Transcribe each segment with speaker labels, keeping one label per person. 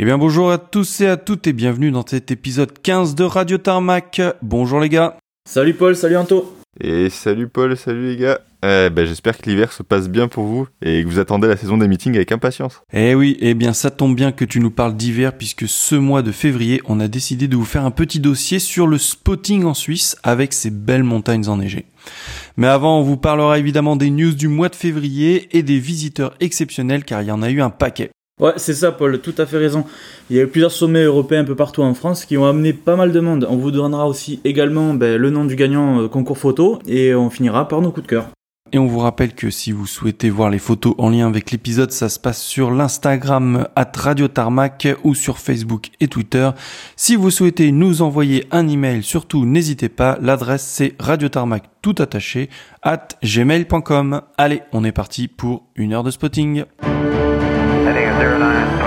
Speaker 1: Eh bien bonjour à tous et à toutes et bienvenue dans cet épisode 15 de Radio Tarmac. Bonjour les gars.
Speaker 2: Salut Paul, salut Anto.
Speaker 3: Et salut Paul, salut les gars. Eh ben, J'espère que l'hiver se passe bien pour vous et que vous attendez la saison des meetings avec impatience.
Speaker 1: Eh oui, eh bien ça tombe bien que tu nous parles d'hiver puisque ce mois de février, on a décidé de vous faire un petit dossier sur le spotting en Suisse avec ces belles montagnes enneigées. Mais avant, on vous parlera évidemment des news du mois de février et des visiteurs exceptionnels car il y en a eu un paquet.
Speaker 2: Ouais, c'est ça, Paul, tout à fait raison. Il y a eu plusieurs sommets européens un peu partout en France qui ont amené pas mal de monde. On vous donnera aussi également ben, le nom du gagnant euh, concours photo et on finira par nos coups de cœur.
Speaker 1: Et on vous rappelle que si vous souhaitez voir les photos en lien avec l'épisode, ça se passe sur l'Instagram at Radio Tarmac ou sur Facebook et Twitter. Si vous souhaitez nous envoyer un email, surtout n'hésitez pas, l'adresse c'est radiotarmac tout attaché at gmail.com. Allez, on est parti pour une heure de spotting. Airlines.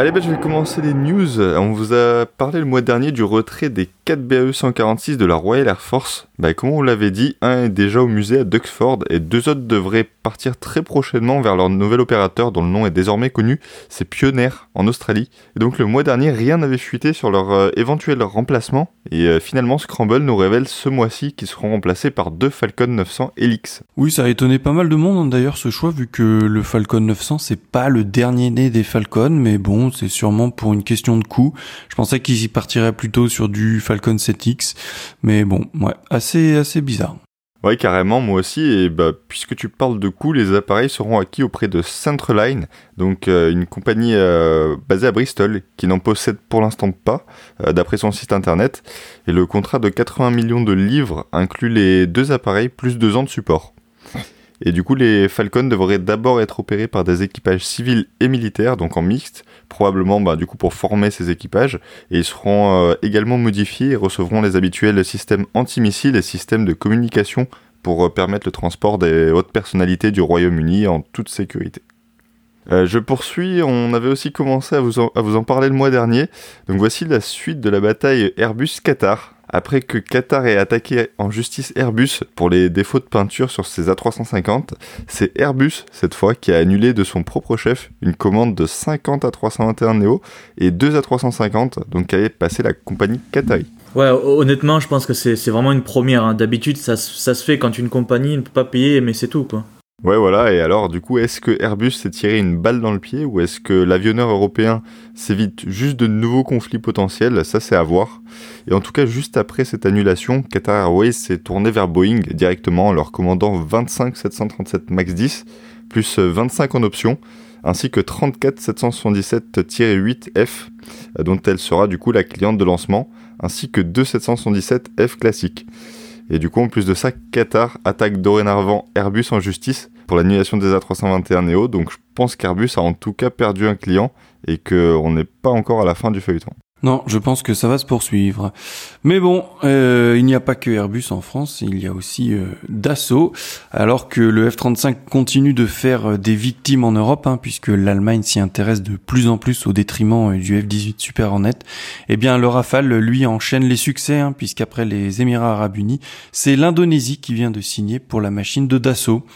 Speaker 3: Allez, ben, je vais commencer les news. On vous a parlé le mois dernier du retrait des 4 BAE 146 de la Royal Air Force. Bah, comme on l'avait dit, un est déjà au musée à Duxford et deux autres devraient partir très prochainement vers leur nouvel opérateur dont le nom est désormais connu, c'est Pioneer en Australie. Et donc le mois dernier, rien n'avait fuité sur leur euh, éventuel remplacement et euh, finalement Scramble nous révèle ce mois-ci qu'ils seront remplacés par deux Falcon 900 Helix.
Speaker 1: Oui, ça a étonné pas mal de monde hein, d'ailleurs ce choix vu que le Falcon 900 c'est pas le dernier né des Falcon mais bon, c'est sûrement pour une question de coût. Je pensais qu'ils y partiraient plutôt sur du Falcon 7X mais bon, ouais, assez assez, bizarre.
Speaker 3: Ouais, carrément, moi aussi. Et bah, puisque tu parles de coûts, les appareils seront acquis auprès de Centraline, donc euh, une compagnie euh, basée à Bristol, qui n'en possède pour l'instant pas, euh, d'après son site internet. Et le contrat de 80 millions de livres inclut les deux appareils plus deux ans de support. Et du coup, les Falcons devraient d'abord être opérés par des équipages civils et militaires, donc en mixte, probablement bah, du coup pour former ces équipages. Et ils seront euh, également modifiés et recevront les habituels systèmes anti-missiles et systèmes de communication pour euh, permettre le transport des hautes personnalités du Royaume-Uni en toute sécurité. Euh, je poursuis, on avait aussi commencé à vous, à vous en parler le mois dernier. Donc voici la suite de la bataille Airbus-Qatar après que Qatar ait attaqué en justice Airbus pour les défauts de peinture sur ses A350, c'est Airbus cette fois qui a annulé de son propre chef une commande de 50 A321 Neo et 2 A350, donc qui avait passé la compagnie Qatari.
Speaker 2: Ouais, honnêtement, je pense que c'est vraiment une première. Hein. D'habitude, ça, ça se fait quand une compagnie ne peut pas payer, mais c'est tout, quoi.
Speaker 3: Ouais, voilà. Et alors, du coup, est-ce que Airbus s'est tiré une balle dans le pied ou est-ce que l'avionneur européen s'évite juste de nouveaux conflits potentiels? Ça, c'est à voir. Et en tout cas, juste après cette annulation, Qatar Airways s'est tourné vers Boeing directement en leur commandant 25 737 MAX 10, plus 25 en option, ainsi que 34 777-8F, dont elle sera du coup la cliente de lancement, ainsi que 2 777F classiques. Et du coup, en plus de ça, Qatar attaque dorénavant Airbus en justice pour l'annulation des A321 Neo. Donc je pense qu'Airbus a en tout cas perdu un client et qu'on n'est pas encore à la fin du feuilleton.
Speaker 1: Non, je pense que ça va se poursuivre. Mais bon, euh, il n'y a pas que Airbus en France, il y a aussi euh, Dassault. Alors que le F-35 continue de faire euh, des victimes en Europe, hein, puisque l'Allemagne s'y intéresse de plus en plus au détriment du F-18 Super Hornet, eh bien le Rafale, lui, enchaîne les succès, hein, puisqu'après les Émirats Arabes Unis, c'est l'Indonésie qui vient de signer pour la machine de Dassault.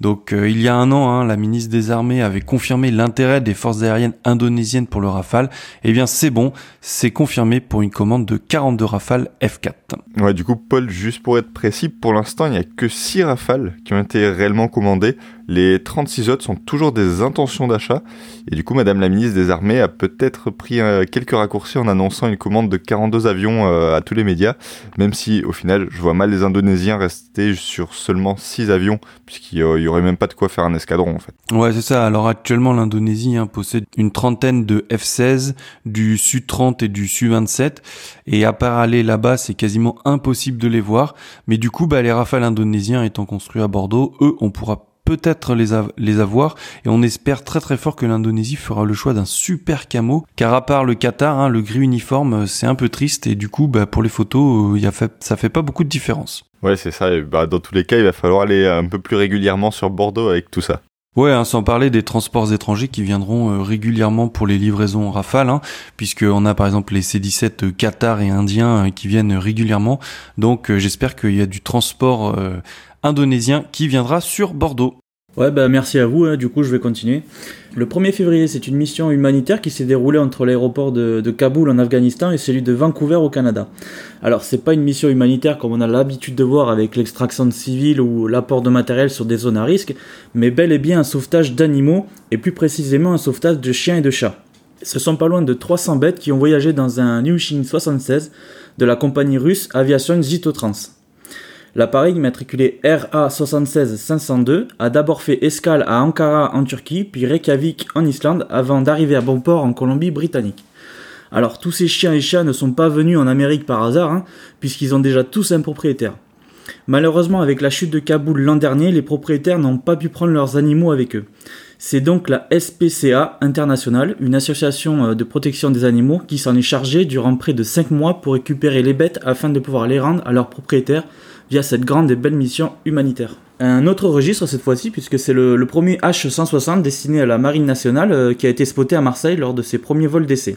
Speaker 1: Donc il y a un an, hein, la ministre des Armées avait confirmé l'intérêt des forces aériennes indonésiennes pour le Rafale. Eh bien c'est bon, c'est confirmé pour une commande de 42 Rafales F4.
Speaker 3: Ouais, du coup, Paul, juste pour être précis, pour l'instant, il n'y a que 6 Rafales qui ont été réellement commandées. Les 36 autres sont toujours des intentions d'achat. Et du coup, Madame la ministre des Armées a peut-être pris euh, quelques raccourcis en annonçant une commande de 42 avions euh, à tous les médias, même si au final, je vois mal les Indonésiens rester sur seulement 6 avions, puisqu'il y aurait même pas de quoi faire un escadron en fait.
Speaker 1: Ouais, c'est ça. Alors actuellement, l'Indonésie hein, possède une trentaine de F-16, du Su-30 et du Su-27. Et à part aller là-bas, c'est quasiment impossible de les voir. Mais du coup, bah, les Rafales indonésiens étant construits à Bordeaux, eux, on pourra peut-être les, les avoir et on espère très très fort que l'Indonésie fera le choix d'un super camo car à part le Qatar hein, le gris uniforme euh, c'est un peu triste et du coup bah, pour les photos euh, fait, ça fait pas beaucoup de différence.
Speaker 3: Ouais c'est ça, bah, dans tous les cas il va falloir aller un peu plus régulièrement sur Bordeaux avec tout ça.
Speaker 1: Ouais, hein, sans parler des transports étrangers qui viendront euh, régulièrement pour les livraisons Rafale, hein, puisqu'on a par exemple les C-17 Qatar et Indiens qui viennent régulièrement. Donc j'espère qu'il y a du transport indonésien qui viendra sur Bordeaux.
Speaker 2: Ouais, bah merci à vous, hein. du coup je vais continuer. Le 1er février, c'est une mission humanitaire qui s'est déroulée entre l'aéroport de, Kaboul en Afghanistan et celui de Vancouver au Canada. Alors c'est pas une mission humanitaire comme on a l'habitude de voir avec l'extraction de civils ou l'apport de matériel sur des zones à risque, mais bel et bien un sauvetage d'animaux et plus précisément un sauvetage de chiens et de chats. Ce sont pas loin de 300 bêtes qui ont voyagé dans un Ilyushin 76 de la compagnie russe Aviation Zitotrans. L'appareil matriculé RA76502 a d'abord fait escale à Ankara en Turquie, puis Reykjavik en Islande, avant d'arriver à bon port en Colombie-Britannique. Alors tous ces chiens et chats ne sont pas venus en Amérique par hasard, hein, puisqu'ils ont déjà tous un propriétaire. Malheureusement, avec la chute de Kaboul l'an dernier, les propriétaires n'ont pas pu prendre leurs animaux avec eux. C'est donc la SPCA International, une association euh, de protection des animaux, qui s'en est chargée durant près de 5 mois pour récupérer les bêtes afin de pouvoir les rendre à leurs propriétaires via cette grande et belle mission humanitaire. Un autre registre cette fois-ci, puisque c'est le, premier H-160 destiné à la Marine nationale euh, qui a été spoté à Marseille lors de ses premiers vols d'essai.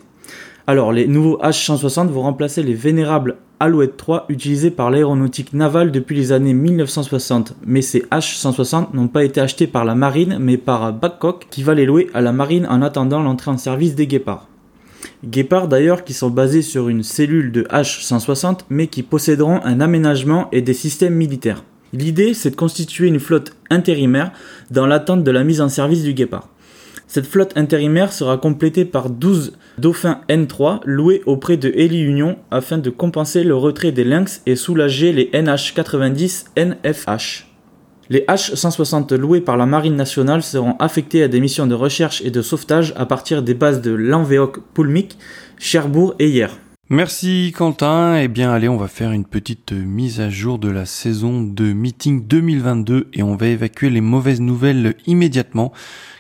Speaker 2: Alors, les nouveaux H-160 vont remplacer les vénérables Alouette 3 utilisés par l'aéronautique navale depuis les années 1960. Mais ces H-160 n'ont pas été achetés par la marine, mais par Babcock qui va les louer à la marine en attendant l'entrée en service des Guépards. Guépard d'ailleurs qui sont basés sur une cellule de H160 mais qui posséderont un aménagement et des systèmes militaires. L'idée c'est de constituer une flotte intérimaire dans l'attente de la mise en service du Guépard. Cette flotte intérimaire sera complétée par 12 Dauphins N3 loués auprès de Heli Union afin de compenser le retrait des Lynx et soulager les NH90 NFH. Les H-160 loués par la Marine nationale seront affectés à des missions de recherche et de sauvetage à partir des bases de Lanvéoc, Poulmic, Cherbourg et Hier.
Speaker 1: Merci Quentin. Eh bien allez, on va faire une petite mise à jour de la saison de meeting 2022 et on va évacuer les mauvaises nouvelles immédiatement.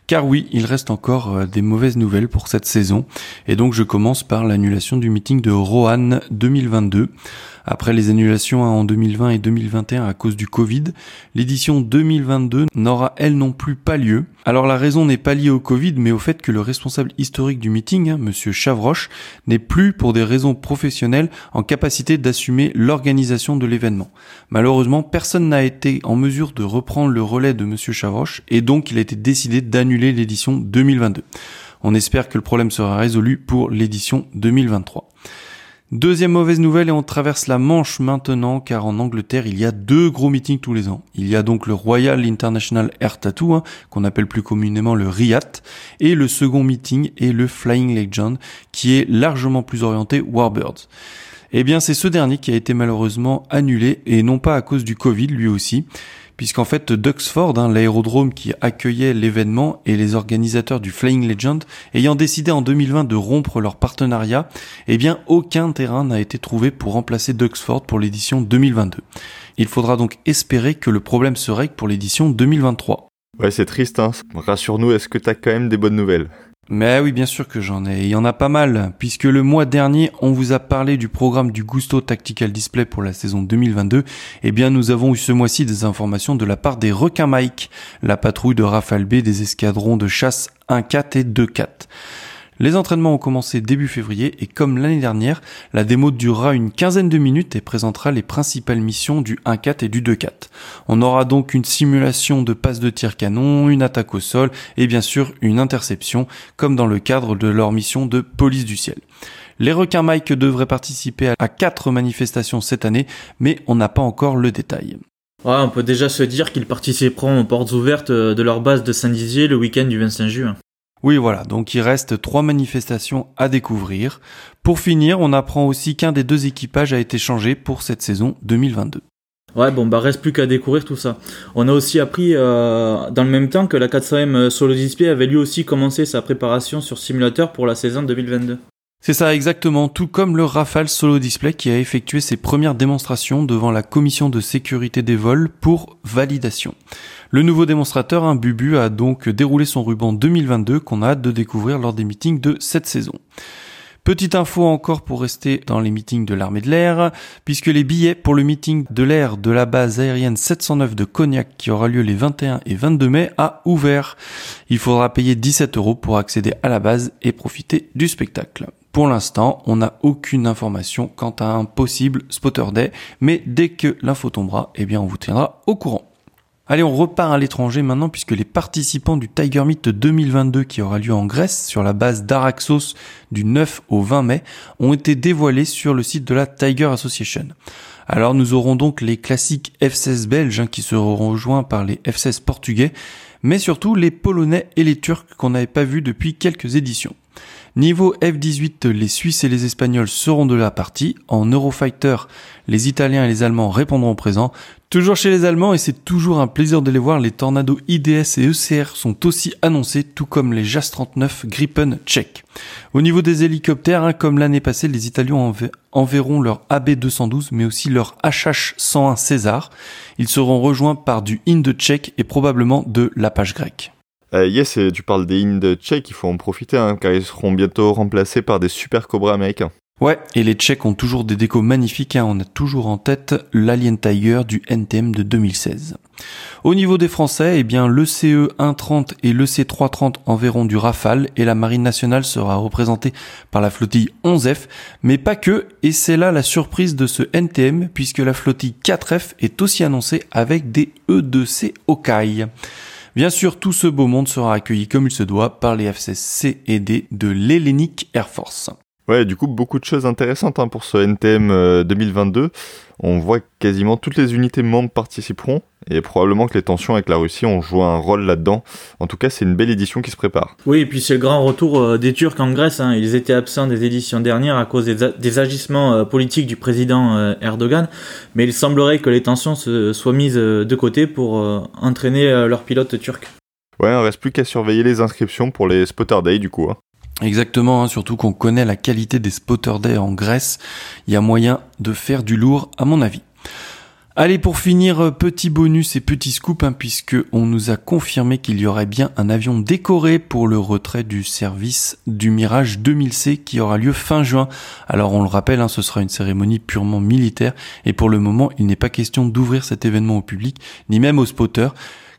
Speaker 1: Car oui, il reste encore euh, des mauvaises nouvelles pour cette saison. Et donc je commence par l'annulation du meeting de Roanne 2022. Après les annulations en 2020 et 2021 à cause du Covid, l'édition 2022 n'aura elle non plus pas lieu. Alors la raison n'est pas liée au Covid, mais au fait que le responsable historique du meeting, hein, Monsieur Chavroche, n'est plus pour des raisons professionnelles en capacité d'assumer l'organisation de l'événement. Malheureusement, personne n'a été en mesure de reprendre le relais de Monsieur Chavroche et donc il a été décidé d'annuler l'édition 2022. On espère que le problème sera résolu pour l'édition 2023. Deuxième mauvaise nouvelle, et on traverse la Manche maintenant, car en Angleterre, il y a deux gros meetings tous les ans. Il y a donc le Royal International Air Tattoo, hein, qu'on appelle plus communément le RIAT, et le second meeting est le Flying Legend, qui est largement plus orienté Warbirds. Eh bien, c'est ce dernier qui a été malheureusement annulé, et non pas à cause du Covid lui aussi puisqu'en fait Duxford, hein, l'aérodrome qui accueillait l'événement et les organisateurs du Flying Legend, ayant décidé en 2020 de rompre leur partenariat, eh bien aucun terrain n'a été trouvé pour remplacer Duxford pour l'édition 2022. Il faudra donc espérer que le problème se règle pour l'édition 2023.
Speaker 3: Ouais, c'est triste, hein. Rassure-nous, est-ce que t'as quand même des bonnes nouvelles?
Speaker 1: Mais oui, bien sûr que j'en ai. Il y en a pas mal, puisque le mois dernier, on vous a parlé du programme du Gusto Tactical Display pour la saison 2022. Eh bien, nous avons eu ce mois-ci des informations de la part des requins Mike, la patrouille de Rafale B des escadrons de chasse 1-4 et 2-4. Les entraînements ont commencé début février et comme l'année dernière, la démo durera une quinzaine de minutes et présentera les principales missions du 1-4 et du 2-4. On aura donc une simulation de passe de tir canon, une attaque au sol et bien sûr une interception comme dans le cadre de leur mission de police du ciel. Les requins Mike devraient participer à quatre manifestations cette année, mais on n'a pas encore le détail.
Speaker 2: on peut déjà se dire qu'ils participeront aux portes ouvertes de leur base de Saint-Dizier le week-end du 25 juin.
Speaker 1: Oui, voilà, donc il reste trois manifestations à découvrir. Pour finir, on apprend aussi qu'un des deux équipages a été changé pour cette saison 2022.
Speaker 2: Ouais, bon, bah reste plus qu'à découvrir tout ça. On a aussi appris euh, dans le même temps que la 400M Solo Display avait lui aussi commencé sa préparation sur simulateur pour la saison 2022.
Speaker 1: C'est ça exactement, tout comme le Rafale Solo Display qui a effectué ses premières démonstrations devant la commission de sécurité des vols pour validation. Le nouveau démonstrateur, un Bubu, a donc déroulé son ruban 2022 qu'on a hâte de découvrir lors des meetings de cette saison. Petite info encore pour rester dans les meetings de l'armée de l'air, puisque les billets pour le meeting de l'air de la base aérienne 709 de Cognac qui aura lieu les 21 et 22 mai a ouvert. Il faudra payer 17 euros pour accéder à la base et profiter du spectacle. Pour l'instant, on n'a aucune information quant à un possible spotter day, mais dès que l'info tombera, eh bien on vous tiendra au courant. Allez, on repart à l'étranger maintenant puisque les participants du Tiger Meet 2022 qui aura lieu en Grèce sur la base d'Araxos du 9 au 20 mai ont été dévoilés sur le site de la Tiger Association. Alors nous aurons donc les classiques F16 belges hein, qui seront rejoints par les F16 portugais, mais surtout les polonais et les turcs qu'on n'avait pas vus depuis quelques éditions. Niveau F18, les Suisses et les Espagnols seront de la partie. En Eurofighter, les Italiens et les Allemands répondront présent. Toujours chez les Allemands, et c'est toujours un plaisir de les voir, les Tornado IDS et ECR sont aussi annoncés, tout comme les JAS 39 Gripen tchèques. Au niveau des hélicoptères, hein, comme l'année passée, les Italiens enverront leur AB-212, mais aussi leur HH-101 César. Ils seront rejoints par du Inde tchèque et probablement de l'Apache grec.
Speaker 3: Euh, yes, tu parles des Indes tchèques, il faut en profiter, hein, car ils seront bientôt remplacés par des super cobras américains.
Speaker 1: Ouais, et les Tchèques ont toujours des décos magnifiques, hein. on a toujours en tête l'Alien Tiger du NTM de 2016. Au niveau des Français, eh bien le CE 130 et le C 330 enverront du Rafale et la Marine nationale sera représentée par la flottille 11F, mais pas que, et c'est là la surprise de ce NTM puisque la flottille 4F est aussi annoncée avec des E2C Hawkeye. Bien sûr, tout ce beau monde sera accueilli comme il se doit par les F-16C et D de l'Hellenic Air Force.
Speaker 3: Ouais, du coup, beaucoup de choses intéressantes hein, pour ce NTM 2022. Euh, On voit que quasiment toutes les unités membres participeront, et probablement que les tensions avec la Russie ont joué un rôle là-dedans. En tout cas, c'est une belle édition qui se prépare.
Speaker 2: Oui, et puis c'est le grand retour euh, des Turcs en Grèce. Hein. Ils étaient absents des éditions dernières à cause des, agissements euh, politiques du président Erdogan, mais il semblerait que les tensions se soient mises de côté pour entraîner leurs pilotes turcs.
Speaker 3: Ouais, on reste plus qu'à surveiller les inscriptions pour les Spotter Day du coup. Hein.
Speaker 1: Exactement, hein, surtout qu'on connaît la qualité des spotter day en Grèce, il y a moyen de faire du lourd à mon avis. Allez, pour finir, euh, petit bonus et petit scoop, hein, puisque on nous a confirmé qu'il y aurait bien un avion décoré pour le retrait du service du Mirage 2000C qui aura lieu fin juin. Alors on le rappelle, hein, ce sera une cérémonie purement militaire et pour le moment, il n'est pas question d'ouvrir cet événement au public, ni même aux spotters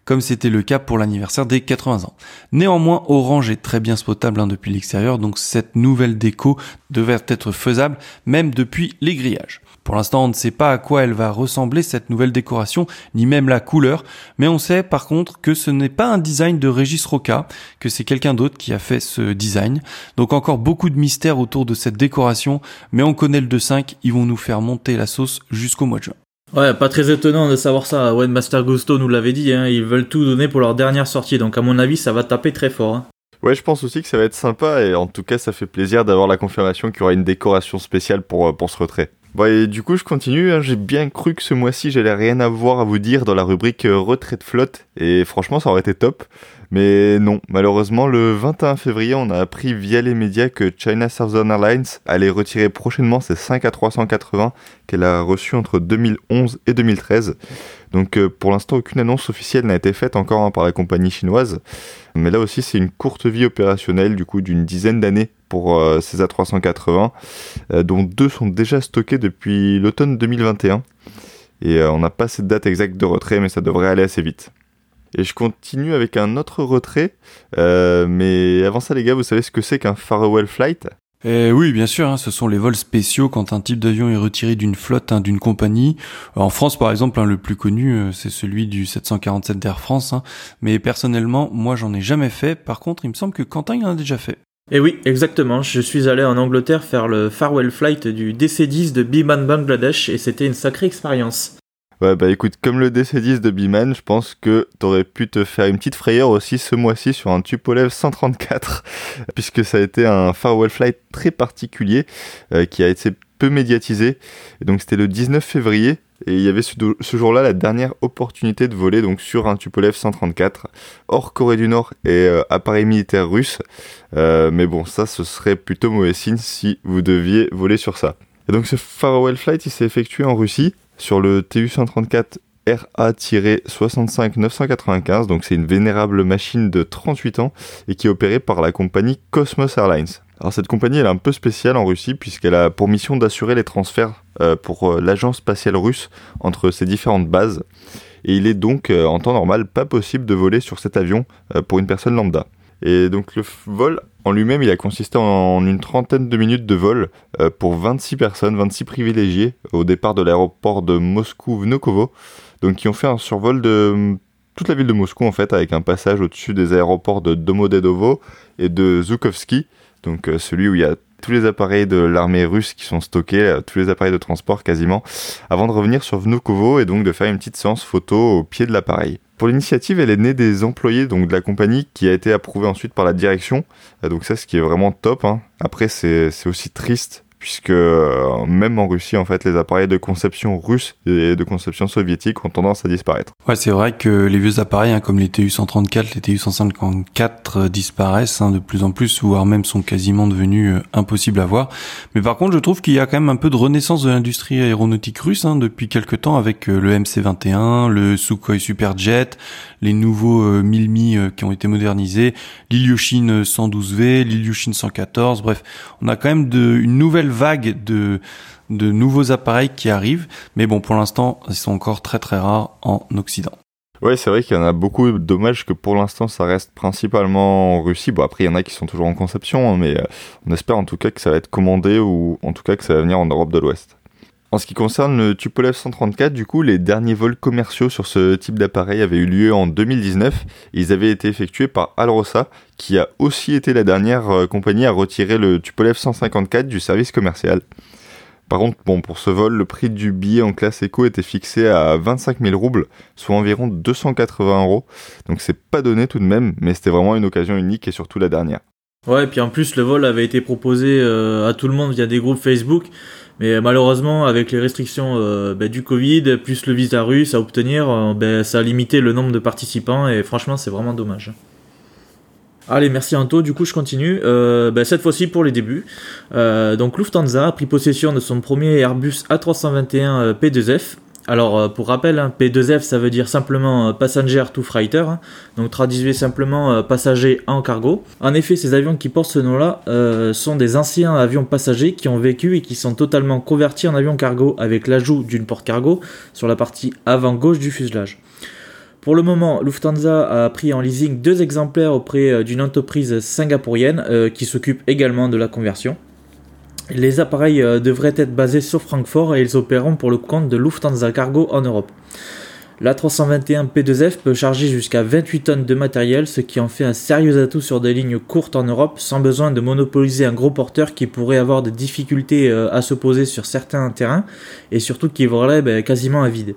Speaker 1: comme c'était le cas pour l'anniversaire des 80 ans. Néanmoins, Orange est très bien spotable hein, depuis l'extérieur, donc cette nouvelle déco devrait être faisable même depuis les grillages. Pour l'instant, on ne sait pas à quoi elle va ressembler cette nouvelle décoration, ni même la couleur, mais on sait par contre que ce n'est pas un design de Régis Roca, que c'est quelqu'un d'autre qui a fait ce design. Donc encore beaucoup de mystères autour de cette décoration, mais on connaît le 2.5, ils vont nous faire monter la sauce jusqu'au mois de juin.
Speaker 2: Ouais, pas très étonnant de savoir ça. Master Gusto nous l'avait dit, hein, ils veulent tout donner pour leur dernière sortie, donc à mon avis, ça va taper très fort. Hein.
Speaker 3: Ouais, je pense aussi que ça va être sympa, et en tout cas, ça fait plaisir d'avoir la confirmation qu'il y aura une décoration spéciale pour, euh, pour ce retrait. Bon, et du coup, je continue. Hein. J'ai bien cru que ce mois-ci, j'allais rien avoir à vous dire dans la rubrique euh, retrait de flotte, et franchement, ça aurait été top. Mais non, malheureusement, le 21 février, on a appris via les médias que China Southern Airlines allait retirer prochainement ses 5 à 380 qu'elle a reçus entre 2011 et 2013. Donc euh, pour l'instant, aucune annonce officielle n'a été faite encore hein, par la compagnie chinoise. Mais là aussi, c'est une courte vie opérationnelle, du coup, d'une dizaine d'années pour euh, ces A380, euh, dont deux sont déjà stockés depuis l'automne 2021. Et on n'a pas cette date exacte de retrait, mais ça devrait aller assez vite. Et je continue avec un autre retrait. Euh, mais avant ça, les gars, vous savez ce que c'est qu'un farewell flight?
Speaker 1: Eh oui, bien sûr, hein, ce sont les vols spéciaux quand un type d'avion est retiré d'une flotte, hein, d'une compagnie. En France, par exemple, hein, le plus connu, euh, c'est celui du 747 d'Air France. Mais personnellement, moi, j'en ai jamais fait. Par contre, il me semble que Quentin, il en a déjà fait.
Speaker 2: Eh oui, exactement. Je suis allé en Angleterre faire le farewell flight du DC-10 de Biman Bangladesh et c'était une sacrée expérience.
Speaker 3: Ouais, bah écoute, comme le DC10 de Biman, je pense que t'aurais pu te faire une petite frayeur aussi ce mois-ci sur un Tupolev 134, puisque ça a été un farewell flight très particulier euh, qui a été peu médiatisé. Donc c'était le 19 février, et il y avait ce, jour-là la dernière opportunité de voler donc sur un Tupolev 134 hors Corée du Nord et euh, appareil militaire russe. Euh, mais bon, ça ce serait plutôt mauvais signe si vous deviez voler sur ça. Et donc ce farewell flight il s'est effectué en Russie sur le TU-134 RA-65-995, donc c'est une vénérable machine de 38 ans et qui est opérée par la compagnie Cosmos Airlines. Alors cette compagnie elle est un peu spéciale en Russie puisqu'elle a pour mission d'assurer les transferts euh, pour euh, l'agence spatiale russe entre ses différentes bases et il est donc euh, en temps normal pas possible de voler sur cet avion pour une personne lambda. Et donc le vol en lui-même, il a consisté en une trentaine de minutes de vol euh, pour 26 personnes, 26 privilégiés au départ de l'aéroport de Moscou-Vnukovo, donc qui ont fait un survol de toute la ville de Moscou en fait, avec un passage au-dessus des aéroports de Domodedovo et de Zhukovsky, donc celui où il y a tous les appareils de l'armée russe qui sont stockés, tous les appareils de transport quasiment, avant de revenir sur Vnukovo et donc de faire une petite séance photo au pied de l'appareil. Pour l'initiative, elle est née des employés donc de la compagnie qui a été approuvée ensuite par la direction. Donc ça, ce qui est vraiment top. Hein. Après, c'est aussi triste puisque euh, même en Russie, en fait, les appareils de conception russes et de conception soviétique ont tendance à disparaître.
Speaker 1: Ouais, c'est vrai que les vieux appareils, hein, comme les TU-134, les TU-154 euh, disparaissent hein, de plus en plus, voire même sont quasiment devenus euh, impossibles à voir. Mais par contre, je trouve qu'il y a quand même un peu de renaissance de l'industrie aéronautique russe hein, depuis quelques temps avec le MC-21, le Sukhoi Superjet, les nouveaux 1000 Mi qui ont été modernisés, l'Ilyushin 112V, l'Ilyushin 114. Bref, on a quand même de, une nouvelle vague de, de nouveaux appareils qui arrivent, mais bon, pour l'instant, ils sont encore très très rares en Occident.
Speaker 3: Ouais, c'est vrai qu'il y en a beaucoup. Dommage que pour l'instant, ça reste principalement en Russie. Bon, après, il y en a qui sont toujours en conception, hein, mais euh, on espère en tout cas que ça va être commandé ou en tout cas que ça va venir en Europe de l'Ouest. En ce qui concerne le Tupolev 134, du coup, les derniers vols commerciaux sur ce type d'appareil avaient eu lieu en 2019. Ils avaient été effectués par Alrosa, qui a aussi été la dernière euh, compagnie à retirer le Tupolev 154 du service commercial. Par contre, bon, pour ce vol, le prix du billet en classe éco était fixé à 25 000 roubles, soit environ 280 euros. Donc c'est pas donné tout de même, mais c'était vraiment une occasion unique et surtout la dernière.
Speaker 2: Ouais, et puis en plus, le vol avait été proposé euh, à tout le monde via des groupes Facebook. Mais malheureusement, avec les restrictions euh, ben, du Covid, plus le visa russe à obtenir, euh, ben, ça a limité le nombre de participants et franchement, c'est vraiment dommage. Allez, merci Anto. Du coup, je continue. Euh, ben, cette fois-ci pour les débuts. donc, Lufthansa a pris possession de son premier Airbus A321 P2F alors, euh, pour rappel, hein, P2F, ça veut dire simplement euh, Passenger to Freighter, hein. donc traduisez simplement euh, passager en cargo. En effet, ces avions qui portent ce nom-là sont des anciens avions passagers qui ont vécu et qui sont totalement convertis en avions cargo avec l'ajout d'une porte cargo sur la partie avant gauche du fuselage. Pour le moment, Lufthansa a pris en leasing deux exemplaires auprès d'une entreprise singapourienne qui s'occupe également de la conversion. Les appareils euh, devraient être basés sur Francfort et ils opéreront pour le compte de Lufthansa Cargo en Europe. La 321 P2F peut charger jusqu'à 28 tonnes de matériel, ce qui en fait un sérieux atout sur des lignes courtes en Europe, sans besoin de monopoliser un gros porteur qui pourrait avoir des difficultés euh, à se poser sur certains terrains, et surtout qui volerait ben, quasiment à vide.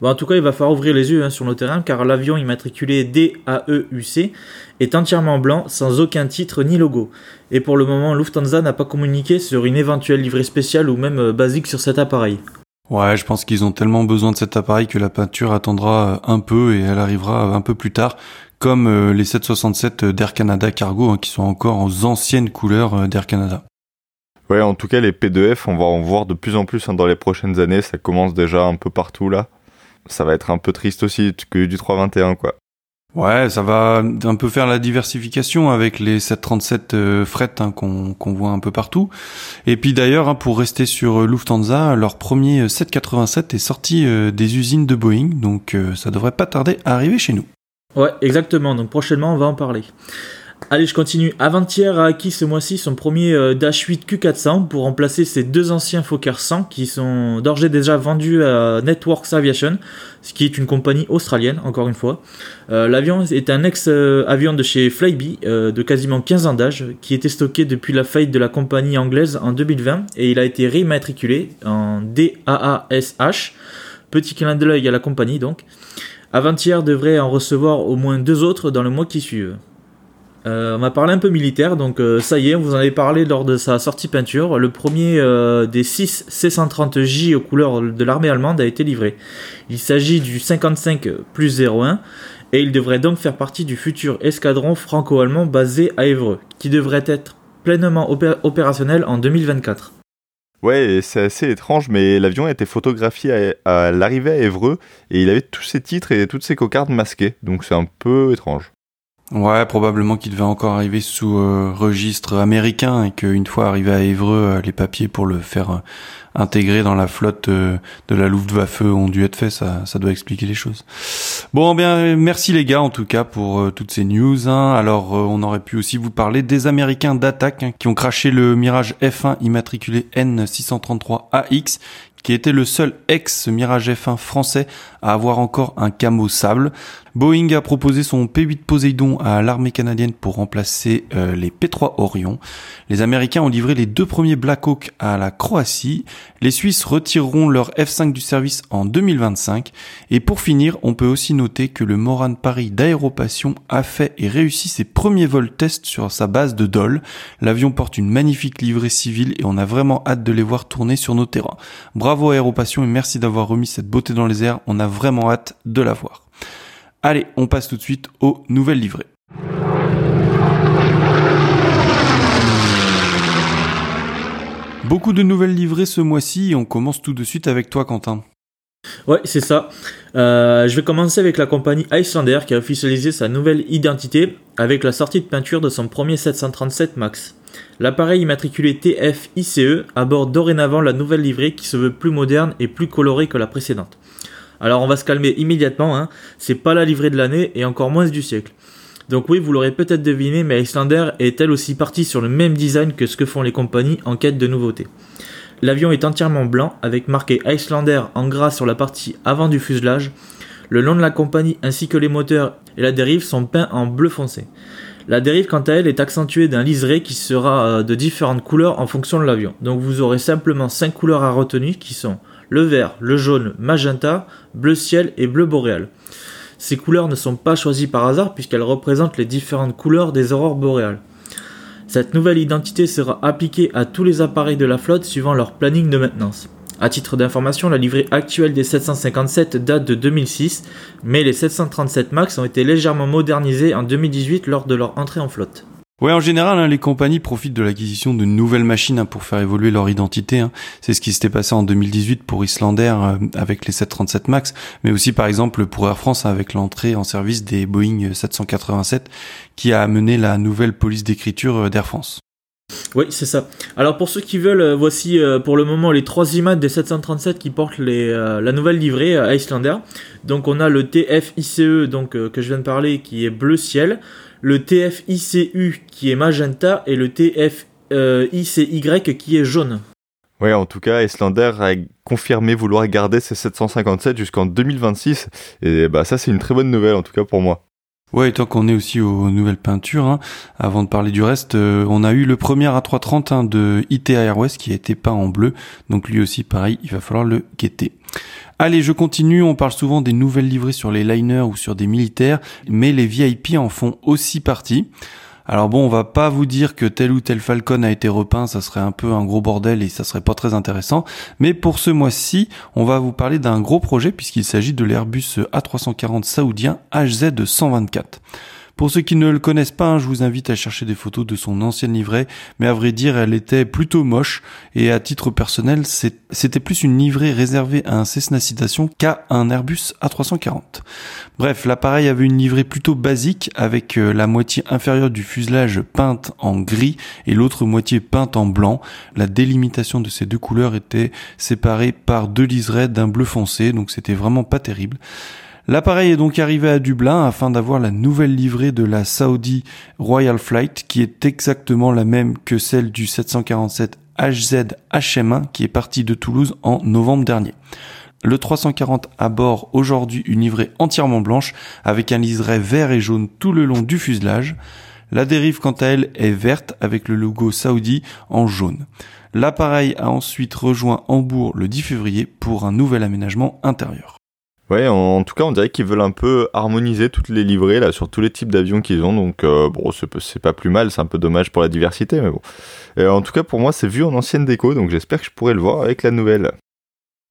Speaker 2: Bon, en tout cas, il va falloir ouvrir les yeux hein, sur nos terrains car l'avion immatriculé DAEUC est entièrement blanc, sans aucun titre ni logo. Et pour le moment, Lufthansa n'a pas communiqué sur une éventuelle livrée spéciale ou même euh, basique sur cet appareil.
Speaker 1: Ouais, je pense qu'ils ont tellement besoin de cet appareil que la peinture attendra euh, un peu et elle arrivera un peu plus tard, comme euh, les 767 d'Air Canada Cargo hein, qui sont encore aux anciennes couleurs d'Air Canada.
Speaker 3: Ouais, en tout cas, les P2F, on va en voir de plus en plus hein, dans les prochaines années. Ça commence déjà un peu partout là ça va être un peu triste aussi que du 321 quoi.
Speaker 1: Ouais, ça va un peu faire la diversification avec les 737 euh, fret hein, qu'on voit un peu partout. Et puis d'ailleurs, hein, pour rester sur euh, Lufthansa, leur premier 787 est sorti euh, des usines de Boeing, donc ça devrait pas tarder à arriver chez nous.
Speaker 2: Ouais, exactement. Donc prochainement, on va en parler. Allez, je continue. Avantier a acquis ce mois-ci son premier Dash 8 Q400 pour remplacer ses deux anciens Fokker 100 qui sont d'ores et déjà vendus à Networks Aviation, ce qui est une compagnie australienne, encore une fois. Euh, l'avion est un ex-avion de chez Flybe euh, de quasiment 15 ans d'âge qui était stocké depuis la faillite de la compagnie anglaise en 2020 et il a été réimmatriculé en DAASH. Petit clin d'œil à la compagnie donc. Avantier devrait en recevoir au moins deux autres dans le mois qui suit. Euh, on m'a parlé un peu militaire, donc euh, ça y est, vous en avez parlé lors de sa sortie peinture. Le premier euh, des 6 C-130J aux couleurs de l'armée allemande a été livré. Il s'agit du 55 plus 01 et il devrait donc faire partie du futur escadron franco-allemand basé à Évreux, qui devrait être pleinement opérationnel en 2024.
Speaker 3: Ouais, c'est assez étrange, mais l'avion a été photographié à, à l'arrivée à Évreux et il avait tous ses titres et toutes ses cocardes masquées, donc c'est un peu étrange.
Speaker 1: Ouais, probablement qu'il devait encore arriver sous euh, registre américain et qu'une fois arrivé à Évreux, euh, les papiers pour le faire euh, intégrer dans la flotte de la Luftwaffe ont dû être faits. Ça, ça doit expliquer les choses. Bon, bien, merci les gars en tout cas pour toutes ces news. Hein. Alors, on aurait pu aussi vous parler des Américains d'attaque hein, qui ont craché le Mirage F1 immatriculé N633AX qui était le seul ex-Mirage F1 français à avoir encore un camo sable. Boeing a proposé son P-8 Poseidon à l'armée canadienne pour remplacer euh, les P-3 Orion. Les Américains ont livré les deux premiers Black Hawk à la Croatie. Les Suisses retireront leur F-5 du service en 2025. Et pour finir, on peut aussi noter que le Moran Paris d'Aéropassion a fait et réussi ses premiers vols tests sur sa base de Dole. L'avion porte une magnifique livrée civile et on a vraiment hâte de les voir tourner sur nos terrains. Bravo Aéropassion et merci d'avoir remis cette beauté dans les airs. On a vraiment hâte de la voir. Allez, on passe tout de suite aux nouvelles livrées. Beaucoup de nouvelles livrées ce mois-ci et on commence tout de suite avec toi Quentin.
Speaker 2: Ouais, c'est ça. Euh, je vais commencer avec la compagnie Icelander qui a officialisé sa nouvelle identité avec la sortie de peinture de son premier 737 MAX. L'appareil immatriculé TF-ICE aborde dorénavant la nouvelle livrée qui se veut plus moderne et plus colorée que la précédente. Alors on va se calmer immédiatement, hein. c'est pas la livrée de l'année et encore moins du siècle. Donc oui, vous l'aurez peut-être deviné, mais Icelander est elle aussi partie sur le même design que ce que font les compagnies en quête de nouveautés. L'avion est entièrement blanc avec marqué Icelander en gras sur la partie avant du fuselage. Le nom de la compagnie ainsi que les moteurs et la dérive sont peints en bleu foncé. La dérive quant à elle est accentuée d'un liseré qui sera euh, de différentes couleurs en fonction de l'avion. Donc vous aurez simplement 5 couleurs à retenir qui sont le vert, le jaune, magenta, bleu ciel et bleu boréal. Ces couleurs ne sont pas choisies par hasard puisqu'elles représentent les différentes couleurs des aurores boréales. Cette nouvelle identité sera appliquée à tous les appareils de la flotte suivant leur planning de maintenance. A titre d'information, la livrée actuelle des 757 date de 2006, mais les 737 MAX ont été légèrement modernisés en 2018 lors de leur entrée en flotte.
Speaker 1: Ouais, en général, hein, les compagnies profitent de l'acquisition de nouvelles machines hein, pour faire évoluer leur identité. Hein. C'est ce qui s'était passé en 2018 pour Islander euh, avec les 737 Max, mais aussi par exemple pour Air France avec l'entrée en service des Boeing 787 qui a amené la nouvelle police d'écriture euh, d'Air France.
Speaker 2: Oui, c'est ça. Alors pour ceux qui veulent, euh, voici pour le moment les trois images des 737 qui portent la nouvelle livrée à Islander. Donc on a le TF-ICE donc que je viens de parler qui est bleu ciel le TF-ICU qui est magenta et le TF-ICY qui est jaune.
Speaker 3: Oui, en tout cas, Islander a confirmé vouloir garder ses 757 jusqu'en 2026. Et bah ça, c'est une très bonne nouvelle, en tout cas pour moi.
Speaker 1: Ouais, et tant qu'on est aussi aux nouvelles peintures, hein, avant de parler du reste, euh, on a eu le premier A330 hein, de IT Airways qui a été peint en bleu. Donc lui aussi, pareil, il va falloir le guetter. Allez, je continue. On parle souvent des nouvelles livrées sur les liners ou sur des militaires, mais les VIP en font aussi partie. Alors bon, on va pas vous dire que tel ou tel Falcon a été repeint, ça serait un peu un gros bordel et ça serait pas très intéressant. Mais pour ce mois-ci, on va vous parler d'un gros projet puisqu'il s'agit de l'Airbus A340 saoudien HZ 124. Pour ceux qui ne le connaissent pas, hein, je vous invite à chercher des photos de son ancienne livrée, mais à vrai dire, elle était plutôt moche, et à titre personnel, c'était plus une livrée réservée à un Cessna Citation qu'à un Airbus A340. Bref, l'appareil avait une livrée plutôt basique, avec euh, la moitié inférieure du fuselage peinte en gris et l'autre moitié peinte en blanc. La délimitation de ces deux couleurs était séparée par deux liserés d'un bleu foncé, donc c'était vraiment pas terrible. L'appareil est donc arrivé à Dublin afin d'avoir la nouvelle livrée de la Saudi Royal Flight qui est exactement la même que celle du 747 HZ HM1 qui est parti de Toulouse en novembre dernier. Le 340 à bord aujourd'hui une livrée entièrement blanche avec un liseré vert et jaune tout le long du fuselage. La dérive quant à elle est verte avec le logo Saudi en jaune. L'appareil a ensuite rejoint Hambourg le 10 février pour un nouvel aménagement intérieur.
Speaker 3: Ouais, en, tout cas, on dirait qu'ils veulent un peu harmoniser toutes les livrées là sur tous les types d'avions qu'ils ont. Donc euh, bon, c'est pas plus mal. C'est un peu dommage pour la diversité, mais bon. en tout cas, pour moi, c'est vu en ancienne déco, donc j'espère que je pourrai le voir avec la nouvelle.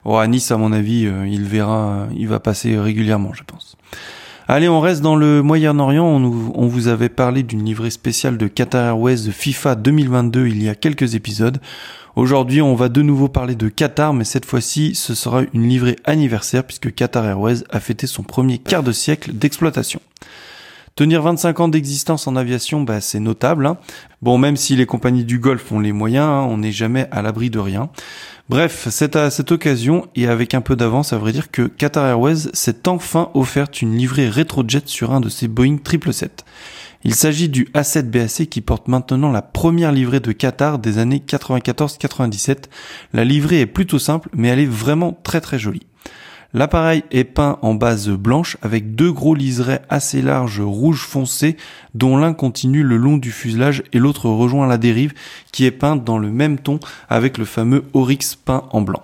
Speaker 1: Oh, à Nice, à mon avis, euh, il verra, il va passer régulièrement, je pense. Allez, on reste dans le Moyen-Orient. On, vous avait parlé d'une livrée spéciale de Qatar Airways FIFA 2022 il y a quelques épisodes. Aujourd'hui, on va de nouveau parler de Qatar, mais cette fois-ci, ce sera une livrée anniversaire puisque Qatar Airways a fêté son premier quart de siècle d'exploitation. Tenir 25 ans d'existence en aviation, bah, c'est notable. Hein. Bon, même si les compagnies du Golfe ont les moyens, hein, on n'est jamais à l'abri de rien. Bref, c'est à cette occasion et avec un peu d'avance, à vrai dire que Qatar Airways s'est enfin offerte une livrée rétrojet sur un de ses Boeing 777. Il s'agit du A7 BAC qui porte maintenant la première livrée de Qatar des années 94-97. La livrée est plutôt simple, mais elle est vraiment très très jolie. L'appareil est peint en base blanche avec deux gros liserets assez larges rouge foncé dont l'un continue le long du fuselage et l'autre rejoint la dérive qui est peinte dans le même ton avec le fameux Oryx peint en blanc.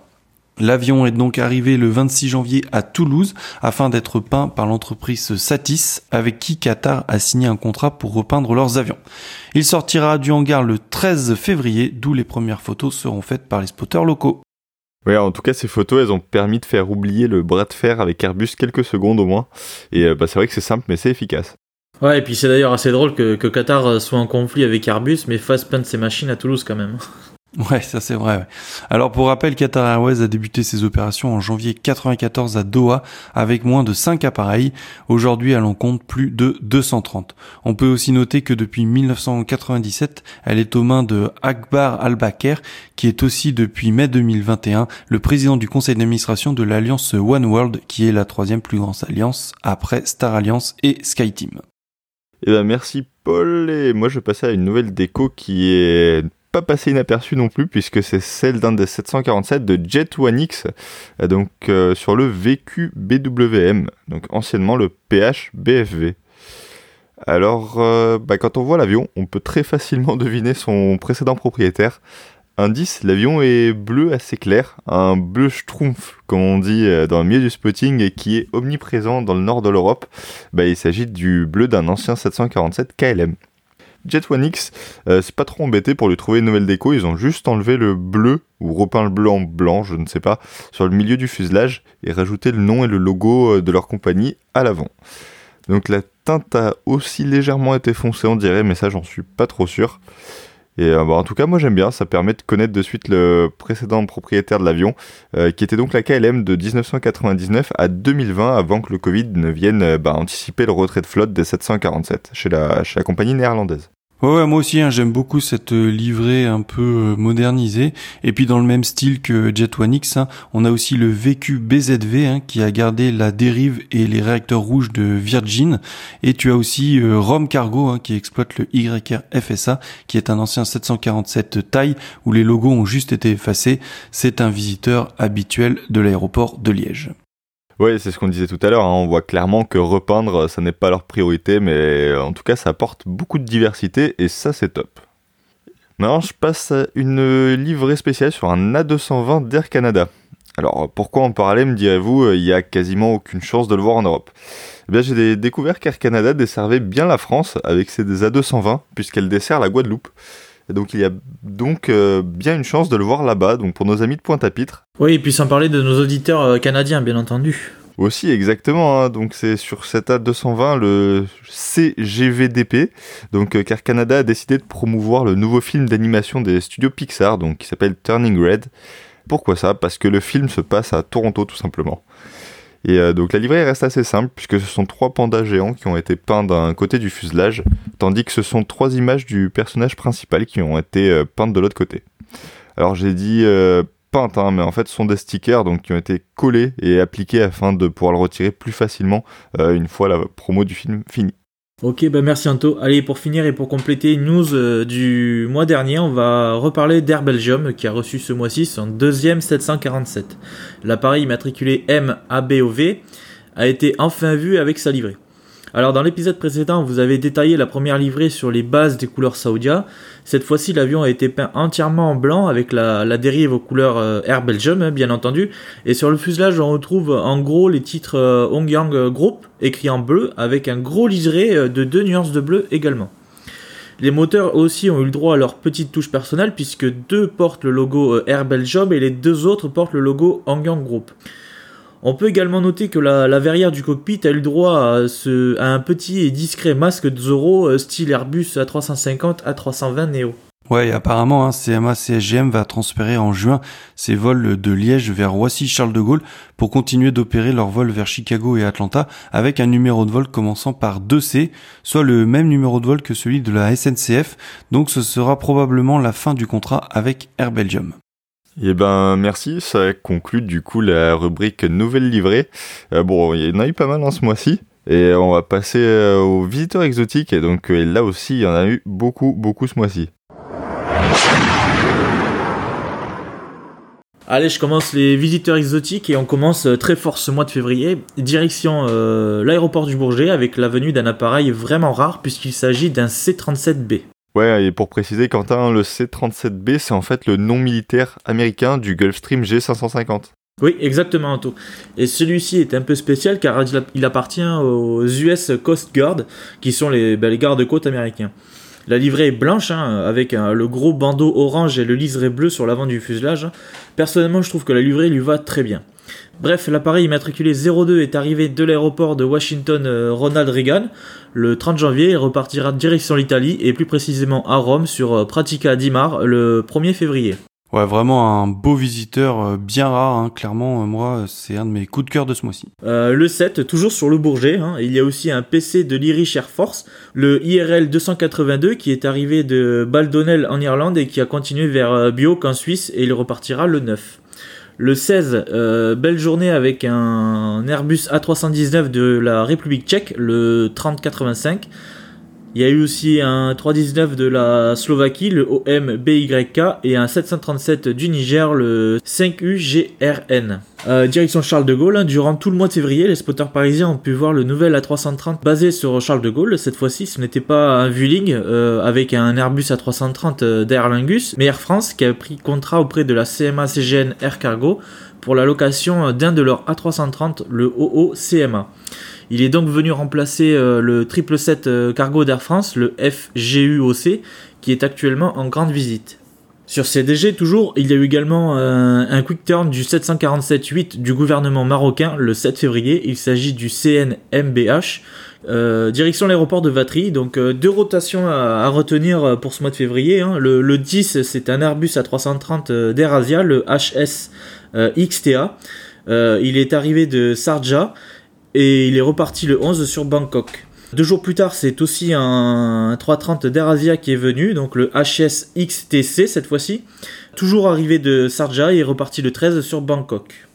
Speaker 1: L'avion est donc arrivé le 26 janvier à Toulouse afin d'être peint par l'entreprise Satis avec qui Qatar a signé un contrat pour repeindre leurs avions. Il sortira du hangar le 13 février d'où les premières photos seront faites par les spotters locaux.
Speaker 3: Ouais, en tout cas, ces photos, elles ont permis de faire oublier le bras de fer avec Airbus quelques secondes au moins. Et euh, bah, c'est vrai que c'est simple, mais c'est efficace.
Speaker 2: Ouais, et puis c'est d'ailleurs assez drôle que, que, Qatar soit en conflit avec Airbus, mais fasse peindre ses machines à Toulouse quand même.
Speaker 1: Ouais, ça c'est vrai. Alors pour rappel, Qatar Airways a débuté ses opérations en janvier 94 à Doha avec moins de 5 appareils. Aujourd'hui, elle en compte plus de 230. On peut aussi noter que depuis 1997, elle est aux mains de Akbar Al-Bakr, qui est aussi depuis mai 2021 le président du conseil d'administration de l'alliance One World, qui est la troisième plus grande alliance après Star Alliance et SkyTeam.
Speaker 3: Eh ben merci Paul et moi je vais à une nouvelle déco qui est pas passé inaperçu non plus puisque c'est celle d'un des 747 de Jet One X, euh, donc euh, sur le VQBWM, donc anciennement le PHBFV. Alors, euh, bah, quand on voit l'avion, on peut très facilement deviner son précédent propriétaire. Indice, l'avion est bleu assez clair, un bleu schtroumpf, comme on dit dans le milieu du spotting, et qui est omniprésent dans le nord de l'Europe. Bah, il s'agit du bleu d'un ancien 747 KLM. Jet One X, euh, c'est pas trop embêté pour lui trouver une nouvelle déco, ils ont juste enlevé le bleu, ou repeint le bleu en blanc, je ne sais pas, sur le milieu du fuselage, et rajouté le nom et le logo euh, de leur compagnie à l'avant. Donc la teinte a aussi légèrement été foncée, on dirait, mais ça j'en suis pas trop sûr. Et euh, en tout cas, moi j'aime bien, ça permet de connaître de suite le précédent propriétaire de l'avion, qui était donc la KLM de 1999 à 2020, avant que le Covid ne vienne bah, anticiper le retrait de flotte des 747 chez la, chez la compagnie néerlandaise.
Speaker 1: Ouais, moi aussi, hein, j'aime beaucoup cette euh, livrée un peu euh, modernisée. Et puis dans le même style que Jet One X, hein, on a aussi le VQ BZV hein, qui a gardé la dérive et les réacteurs rouges de Virgin. Et tu as aussi euh, Rome Cargo qui exploite le YR FSA, qui est un ancien 747 taille où les logos ont juste été effacés. C'est un visiteur habituel de l'aéroport de Liège.
Speaker 3: Oui, c'est ce qu'on disait tout à l'heure. Hein. On voit clairement que repeindre, ça n'est pas leur priorité, mais en tout cas, ça apporte beaucoup de diversité et ça, c'est top. Maintenant, je passe à une livrée spéciale sur un A220 d'Air Canada. Alors, pourquoi en parler, me direz-vous Il n'y a quasiment aucune chance de le voir en Europe? Eh bien, j'ai découvert qu'Air Canada desservait bien la France avec ses A220, puisqu'elle dessert la Guadeloupe donc il y a donc euh, bien une chance de le voir là-bas, donc pour nos amis de Pointe-à-Pitre.
Speaker 2: Oui, et puis sans parler de nos auditeurs euh, canadiens, bien entendu.
Speaker 3: Aussi, exactement. Hein. donc c'est sur cet A220, le CGVDP. Donc euh, car Canada a décidé de promouvoir le nouveau film d'animation des studios Pixar, donc qui s'appelle Turning Red. Pourquoi ça? Parce que le film se passe à Toronto, tout simplement. Et euh, donc la livrée reste assez simple puisque ce sont trois pandas géants qui ont été peints d'un côté du fuselage, tandis que ce sont trois images du personnage principal qui ont été euh, peintes de l'autre côté. Alors j'ai dit euh, peintes, hein, mais en fait ce sont des stickers donc qui ont été collés et appliqués afin de pouvoir le retirer plus facilement une fois la promo du film finie.
Speaker 2: Ok, bah merci Anto. Allez, pour finir et pour compléter news euh, du mois dernier, on va reparler d'Air Belgium qui a reçu ce mois-ci son deuxième 747. L'appareil immatriculé MABOV a été enfin vu avec sa livrée. Alors dans l'épisode précédent, vous avez détaillé la première livrée sur les bases des couleurs Saoudia. Cette fois-ci, l'avion a été peint entièrement en blanc avec la, dérive aux couleurs euh, Air Belgium, hein, bien entendu. Et sur le fuselage, on retrouve en gros les titres euh, Hongyang Group écrits en bleu avec un gros liseré euh, de deux nuances de bleu également. Les moteurs aussi ont eu le droit à leur petite touche personnelle puisque deux portent le logo Air Belgium et les deux autres portent le logo Hongyang Group. On peut également noter que la, verrière du cockpit a eu droit à, un petit et discret masque de Zorro euh, style Airbus A350 A320 Neo.
Speaker 1: Ouais, apparemment, hein, CMA CSGM va transférer en juin ses vols de Liège vers Roissy-Charles de Gaulle pour continuer d'opérer leurs vols vers Chicago et Atlanta avec un numéro de vol commençant par 2C, soit le même numéro de vol que celui de la SNCF, donc ce sera probablement la fin du contrat avec Air Belgium.
Speaker 3: Eh ben merci, ça conclut du coup la rubrique nouvelle livrée. Euh, bon, il y en a eu pas mal en ce mois-ci. Et on va passer euh, aux visiteurs exotiques. Et donc euh, là aussi, il y en a eu beaucoup, beaucoup ce mois-ci.
Speaker 2: Allez, je commence les visiteurs exotiques et on commence très fort ce mois de février. Direction l'aéroport du Bourget avec la venue d'un appareil vraiment rare puisqu'il s'agit d'un C-37B.
Speaker 3: Ouais, et pour préciser, Quentin, le C-37B, c'est en fait le nom militaire américain du Gulfstream G550.
Speaker 2: Oui, exactement, Anto. Et celui-ci est un peu spécial car il appartient aux US Coast Guard, qui sont les, ben, les gardes-côtes américains. La livrée est blanche, hein, avec le gros bandeau orange et le liseré bleu sur l'avant du fuselage. Personnellement, je trouve que la livrée lui va très bien. Bref, l'appareil immatriculé 02 est arrivé de l'aéroport de Washington euh, Ronald Reagan le 30 janvier et repartira direction l'Italie et plus précisément à Rome sur euh, Pratica di Mar le 1er février.
Speaker 1: Ouais, vraiment un beau visiteur euh, bien rare, hein. clairement, moi, c'est un de mes coups de cœur de ce mois-ci.
Speaker 2: Euh, le 7, toujours sur le Bourget, hein. il y a aussi un PC de l'Irish Air Force, le IRL 282, qui est arrivé de Baldonnel en Irlande et qui a continué vers Bioc en Suisse, et il repartira le 9. Le 16, belle journée avec un Airbus A319 de la République tchèque, le 3085. Il y a eu aussi un 319 de la Slovaquie, le OM BYK, et un 737 du Niger, le 5UGRN. Euh, direction Charles de Gaulle, hein. durant tout le mois de février, les spotters parisiens ont pu voir le nouvel A330 basé sur Charles de Gaulle. Cette fois-ci, ce n'était pas un Vueling euh, avec un Airbus A330 euh, d'Air Lingus, mais Air France qui a pris contrat auprès de la CMA CGN Air Cargo pour la location d'un de leurs A330, le OO-CMA. Il est donc venu remplacer euh, le 777 euh, cargo d'Air France, le FGUOC, qui est actuellement en grande visite. Sur CDG toujours, il y a eu également euh, un quick turn du 747-8 du gouvernement marocain le 7 février. Il s'agit du CNMBH. direction l'aéroport de Vatry, donc deux rotations à, retenir pour ce mois de février. Hein. Le, 10, c'est un Airbus A330 d'Air le HS XTA. il est arrivé de Sarja et il est reparti le 11 sur Bangkok. Deux jours plus tard, c'est aussi un 330 d'AirAsia qui est venu, donc le HS XTC cette fois-ci. Toujours arrivé de Sarja et reparti le 13 sur Bangkok.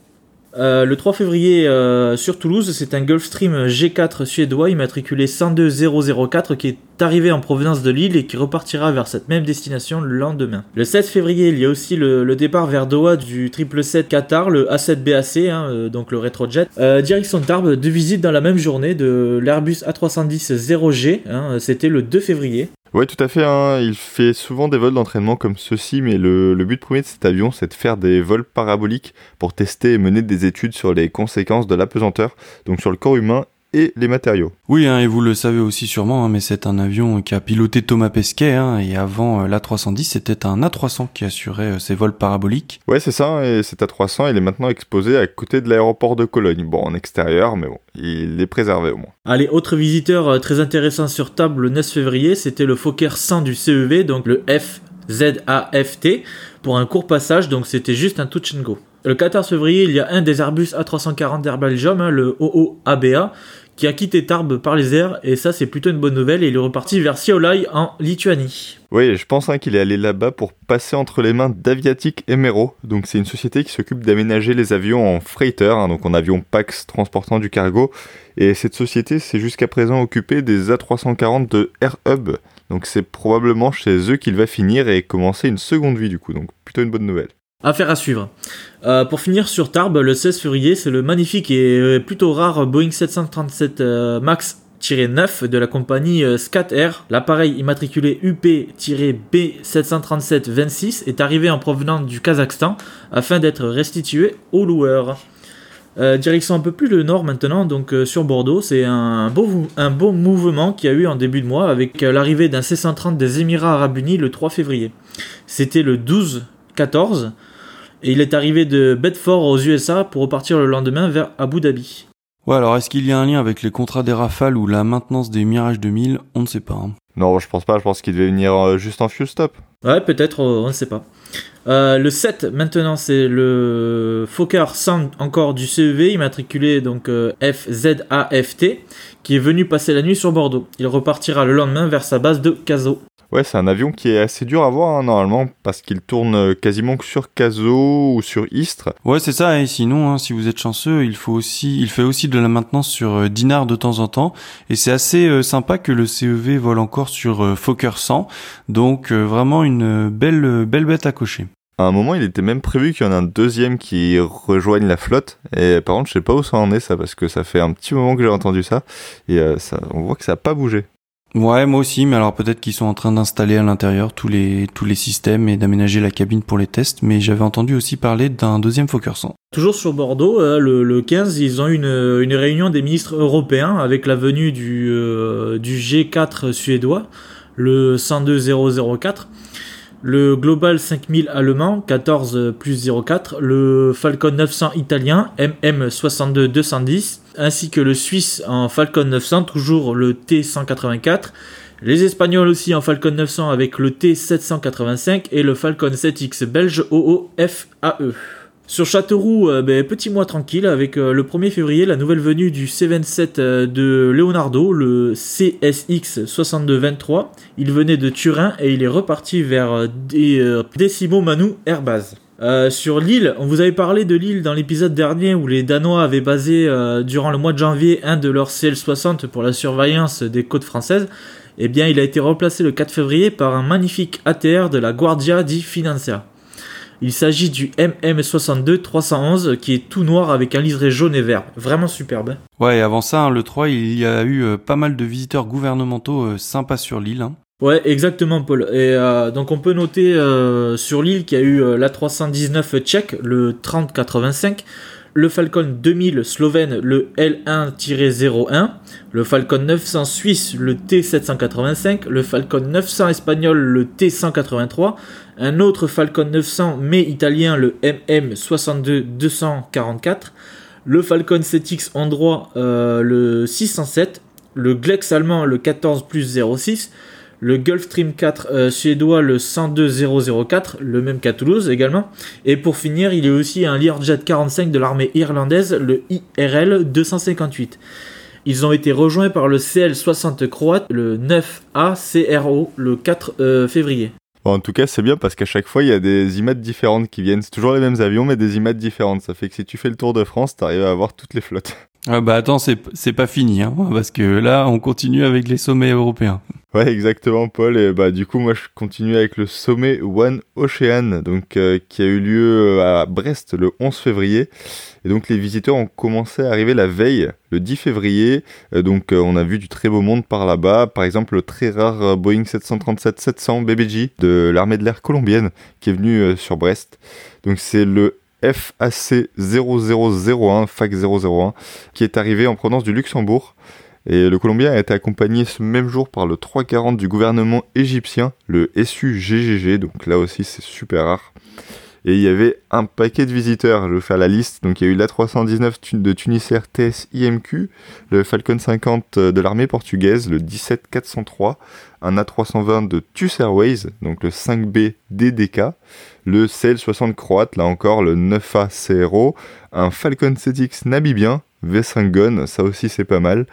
Speaker 2: Euh, le 3 février euh, sur Toulouse, c'est un Gulfstream G4 suédois immatriculé 102004 qui est arrivé en provenance de Lille et qui repartira vers cette même destination le lendemain. Le 7 février, il y a aussi le, départ vers Doha du 777 Qatar, le A7BAC, hein, euh, donc le rétrojet. direction Tarbes, deux visites dans la même journée de l'Airbus A310 0G, hein, c'était le 2 février.
Speaker 3: Ouais, tout à fait. Hein. Il fait souvent des vols d'entraînement comme ceci, mais le, le, but premier de cet avion, c'est de faire des vols paraboliques pour tester et mener des études sur les conséquences de l'apesanteur, donc sur le corps humain et les matériaux.
Speaker 1: Oui, hein, et vous le savez aussi sûrement, hein, mais c'est un avion qui a piloté Thomas Pesquet, hein, et avant euh, l'A310, c'était un A300 qui assurait euh, ses vols paraboliques.
Speaker 3: Ouais, c'est ça, et cet A300, il est maintenant exposé à côté de l'aéroport de Cologne. Bon, en extérieur, mais bon, il est préservé au moins.
Speaker 2: Allez, autre visiteur euh, très intéressant sur table le 9 février, c'était le Fokker 100 du CEV, donc le FZAFT, pour un court passage, donc c'était juste un touch and go. Le 14 février, il y a un des Airbus A340 d'Air Belgium, le OOABA, qui a quitté Tarbes par les airs, et ça c'est plutôt une bonne nouvelle, et il est reparti vers Siolai en Lituanie.
Speaker 3: Oui, je pense hein, qu'il est allé là-bas pour passer entre les mains d'Aviatic et Mero. Donc c'est une société qui s'occupe d'aménager les avions en freighter, hein, donc en avion Pax transportant du cargo. Et cette société s'est jusqu'à présent occupée des A340 de Air Hub. Donc c'est probablement chez eux qu'il va finir et commencer une seconde vie du coup. Donc plutôt une bonne nouvelle.
Speaker 2: Affaire à suivre. Euh, pour finir sur Tarbes, le 16 février, c'est le magnifique et euh, plutôt rare Boeing 737 euh, MAX 9 de la compagnie Scat Air. L'appareil immatriculé UP-B737-26 est arrivé en provenance du Kazakhstan afin d'être restitué aux loueurs. direction un peu plus le nord maintenant, donc sur Bordeaux, c'est un beau, un beau mouvement qu'il y a eu en début de mois avec l'arrivée d'un C-130 des Émirats Arabes Unis le 3 février. C'était le 12-14 et il est arrivé de Bedford aux USA pour repartir le lendemain vers Abu Dhabi.
Speaker 1: Ouais, alors est-ce qu'il y a un lien avec les contrats des Rafales ou la maintenance des Mirage 2000 On ne sait pas. Hein.
Speaker 3: Non, je pense pas, je pense qu'il devait venir euh, juste en fuel stop.
Speaker 2: Ouais, peut-être, euh, on ne sait pas. Euh, le 7, maintenant, c'est le Fokker 100 encore du CEV, immatriculé donc FZAFT, qui est venu passer la nuit sur Bordeaux. Il repartira le lendemain vers sa base de Caso.
Speaker 3: Ouais, c'est un avion qui est assez dur à voir hein, normalement parce qu'il tourne euh, quasiment que sur Caso ou sur Istres.
Speaker 1: Ouais, c'est ça. Et sinon, hein, si vous êtes chanceux, il faut aussi, il fait aussi de la maintenance sur euh, Dinard de temps en temps. Et c'est assez euh, sympa que le CEV vole encore sur Fokker 100. Donc vraiment une belle, belle bête à cocher.
Speaker 3: À un moment, il était même prévu qu'il y en ait un deuxième qui rejoigne la flotte. Et par contre, je sais pas où ça en est ça, parce que ça fait un petit moment que j'ai entendu ça. Et euh, ça, on voit que ça a pas bougé.
Speaker 1: Ouais, moi aussi, mais alors peut-être qu'ils sont en train d'installer à l'intérieur tous les tous les systèmes et d'aménager la cabine pour les tests, mais j'avais entendu aussi parler d'un deuxième Fokker 100.
Speaker 2: Toujours sur Bordeaux, euh, le, le 15, ils ont une, une réunion des ministres européens avec la venue du, euh, du G4 suédois, le 102004, le Global 5000 allemand, 14 plus 04, le Falcon 900 italien, MM 62 210, ainsi que le Suisse en Falcon 900, toujours le T184. Les Espagnols aussi en Falcon 900 avec le T785 et le Falcon 7X belge OOFAE. Sur Châteauroux, euh, ben, petit mois tranquille avec euh, le 1er février la nouvelle venue du C27 euh, de Leonardo, le CSX 6223. Il venait de Turin et il est reparti vers des Decimo Manu Airbase. Sur l'île, on vous avait parlé de l'île dans l'épisode dernier où les Danois avaient basé durant le mois de janvier un de leurs CL-60 pour la surveillance des côtes françaises. Eh bien, il a été remplacé le 4 février par un magnifique ATR de la Guardia di Finanza. Il s'agit du MM62 311 qui est tout noir avec un liseré jaune et vert. Vraiment superbe.
Speaker 1: Ouais, et avant ça, hein, le 3, il y a eu euh, pas mal de visiteurs gouvernementaux sympas sur l'île. Hein.
Speaker 2: Ouais, exactement, Paul. Et euh, donc on peut noter euh, sur l'île qu'il y a eu euh, l'A319 tchèque, le 3085, le Falcon 2000 slovène, le L1-01, le Falcon 900 suisse, le T785, le Falcon 900 espagnol, le T183, un autre Falcon 900 mais italien, le MM62-244, le Falcon 7X endroit, le 607, le Glex allemand, le 14 plus 06, le Gulfstream 4 euh, suédois, le 102004, le même qu'à Toulouse également. Et pour finir, il y a aussi un Learjet 45 de l'armée irlandaise, le IRL 258. Ils ont été rejoints par le CL60 croate, le 9A CRO, le 4 euh, février.
Speaker 3: en tout cas, c'est bien parce qu'à chaque fois, il y a des IMAT différentes qui viennent. C'est toujours les mêmes avions, mais des IMAT différentes. Ça fait que si tu fais le tour de France, t'arrives à avoir toutes les flottes.
Speaker 1: Ah bah attends, c'est pas fini, hein, parce que là, on continue avec les sommets européens.
Speaker 3: Ouais, exactement, Paul. Et bah du coup, moi, je continue avec le sommet One Ocean, donc euh, qui a eu lieu euh, à Brest le 11 février. Et donc les visiteurs ont commencé à arriver la veille, le 10 février. Euh, donc on a vu du très beau monde par là-bas. Par exemple, le très rare Boeing 737-700 BBJ de l'armée de l'air colombienne qui est venu sur Brest. Donc c'est le FAC 0001, FAC 001, qui est arrivé en provenance du Luxembourg. Et le Colombien a été accompagné ce même jour par le 340 du gouvernement égyptien, le SUGGG, donc là aussi c'est super rare. Et il y avait un paquet de visiteurs, je vais faire la liste. Donc il y a eu l'A319 de Tunisair TS IMQ, le Falcon 50 de l'armée portugaise, le 17403, un A320 de TUS Airways, donc le 5B DDK, le CL60 croate, là encore le 9A CRO, un Falcon 7X namibien, V5 Gun, ça aussi c'est pas mal,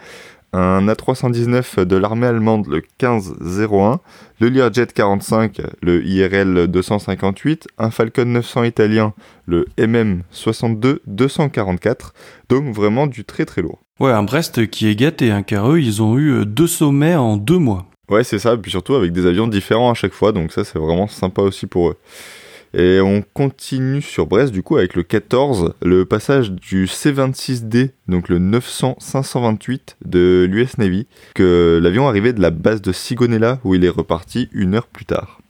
Speaker 3: un A319 de l'armée allemande, le 1501, le Learjet 45, le IRL 258, un Falcon 900 italien, le MM 62 244, donc vraiment du très très lourd.
Speaker 1: Ouais, un Brest qui est gâté, hein, car eux, ils ont eu euh, deux sommets en deux mois.
Speaker 3: Ouais, c'est ça, puis surtout avec des avions différents à chaque fois, donc ça c'est vraiment sympa aussi pour eux. Et on continue sur Brest du coup avec le 14, le passage du C26D, donc le 900-528 de l'US Navy, que l'avion arrivait de la base de Sigonella où il est reparti une heure plus tard.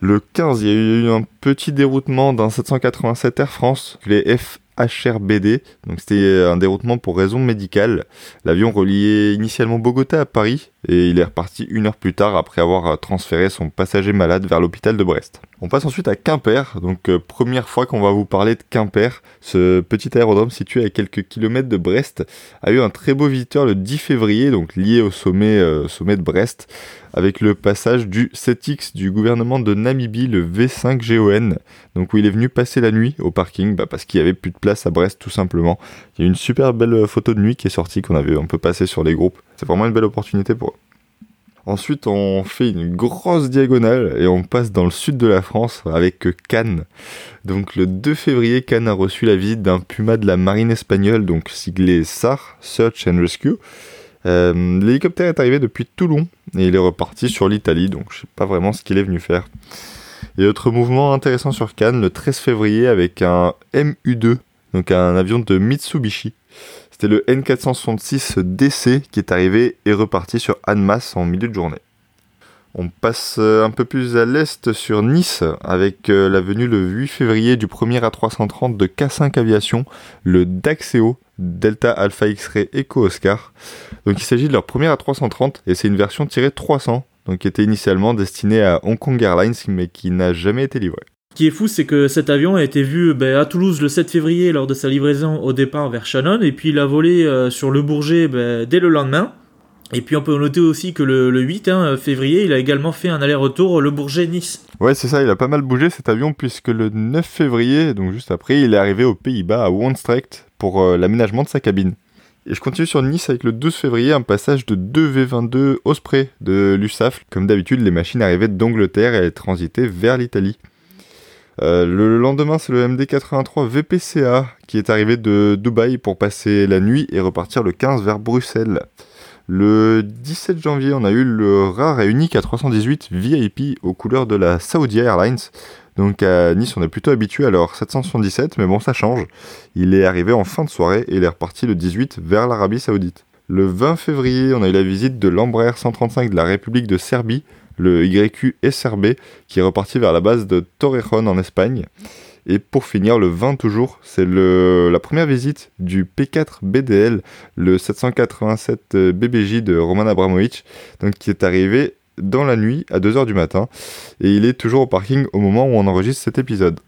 Speaker 3: Le 15, il y a eu un petit déroutement d'un 787 Air France, les F HRBD. Donc c'était un déroutement pour raison médicale. L'avion reliait initialement Bogota à Paris et il est reparti une heure plus tard après avoir transféré son passager malade vers l'hôpital de Brest. On passe ensuite à Quimper, donc euh, première fois qu'on va vous parler de Quimper. Ce petit aérodrome situé à quelques kilomètres de Brest a eu un très beau visiteur le 10 février, donc lié au sommet, euh, sommet de Brest, avec le passage du 7X du gouvernement de Namibie, le V5GON, donc où il est venu passer la nuit au parking, bah, parce qu'il y avait plus de place à Brest tout simplement. Il y a une super belle photo de nuit qui est sortie qu'on avait un peu passé sur les groupes. C'est vraiment une belle opportunité pour. Ensuite, on fait une grosse diagonale et on passe dans le sud de la France avec Cannes. Donc le 2 février, Cannes a reçu la visite d'un Puma de la marine espagnole, donc siglé SAR, Search and Rescue. Euh, l'hélicoptère est arrivé depuis Toulon et il est reparti sur l'Italie, donc je sais pas vraiment ce qu'il est venu faire. Et autre mouvement intéressant sur Cannes, le 13 février avec un MU2, donc un avion de Mitsubishi. C'était le N466 DC qui est arrivé et reparti sur Annemasse en milieu de journée. On passe euh, un peu plus à l'est sur Nice avec euh, la venue le 8 février du premier A330 de K5 Aviation, le Daxeo Delta Alpha X-Ray Eco Oscar. Donc il s'agit de leur premier A330 et c'est une version tirée 300, donc qui était initialement destinée à Hong Kong Airlines mais qui n'a jamais été livrée.
Speaker 2: Qui est fou, c'est que cet avion a été vu ben, à Toulouse le 7 février lors de sa livraison au départ vers Shannon, et puis il a volé euh, sur le Bourget ben, dès le lendemain. Et puis on peut noter aussi que le, 8 hein, février, il a également fait un aller-retour le Bourget-Nice.
Speaker 3: Ouais, c'est ça, il a pas mal bougé cet avion, puisque le 9 février, donc juste après, il est arrivé aux Pays-Bas, à Wonstrecht, pour euh, l'aménagement de sa cabine. Et je continue sur Nice avec le 12 février, un passage de 2 V22 Osprey de l'USAF. Comme d'habitude, les machines arrivaient d'Angleterre et transitaient vers l'Italie. Euh, le lendemain, c'est le MD83 VPCA qui est arrivé de Dubaï pour passer la nuit et repartir le 15 vers Bruxelles. Le 17 janvier, on a eu le rare et unique A318 VIP aux couleurs de la Saudi Airlines. Donc à Nice, on est plutôt habitué à leur 777, mais bon, ça change. Il est arrivé en fin de soirée et il est reparti le 18 vers l'Arabie Saoudite. Le 20 février, on a eu la visite de l'Embraer 135 de la République de Serbie, le YQ SRB, qui est reparti vers la base de Torrejon en Espagne. Et pour finir, le 20 toujours, c'est la première visite du P4 BDL, le 787 BBJ de Roman Abramovic, donc qui est arrivé dans la nuit à 2h du matin. Et il est toujours au parking au moment où on enregistre cet épisode.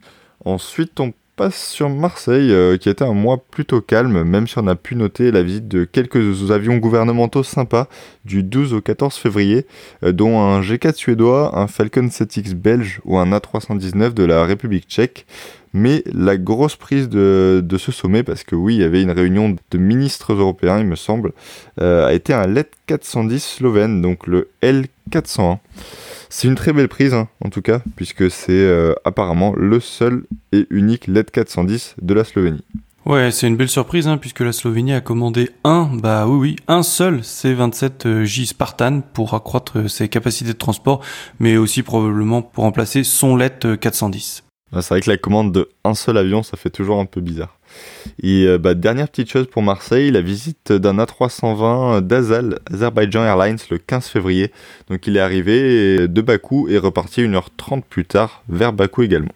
Speaker 3: Ensuite, on passe sur Marseille, euh, qui était un mois plutôt calme, même si on a pu noter la visite de quelques avions gouvernementaux sympas du 12 au 14 février, euh, dont un G4 suédois, un Falcon 7X belge ou un A319 de la République tchèque. Mais la grosse prise de, ce sommet, parce que oui, il y avait une réunion de ministres européens, il me semble, euh, a été un LED 410 slovène, donc le L401. C'est une très belle prise, hein, en tout cas, puisque c'est euh, apparemment le seul et unique LED 410 de la Slovénie.
Speaker 1: Ouais, c'est une belle surprise, hein, puisque la Slovénie a commandé un, bah oui, oui, un seul C-27J Spartan pour accroître ses capacités de transport, mais aussi probablement pour remplacer son LED 410.
Speaker 3: C'est vrai que la commande de un seul avion, ça fait toujours un peu bizarre. Et euh, bah, dernière petite chose pour Marseille, la visite d'un A320 d'Azal, Azerbaijan Airlines, le 15 février. Donc il est arrivé de Bakou et reparti 1h30 plus tard vers Bakou également.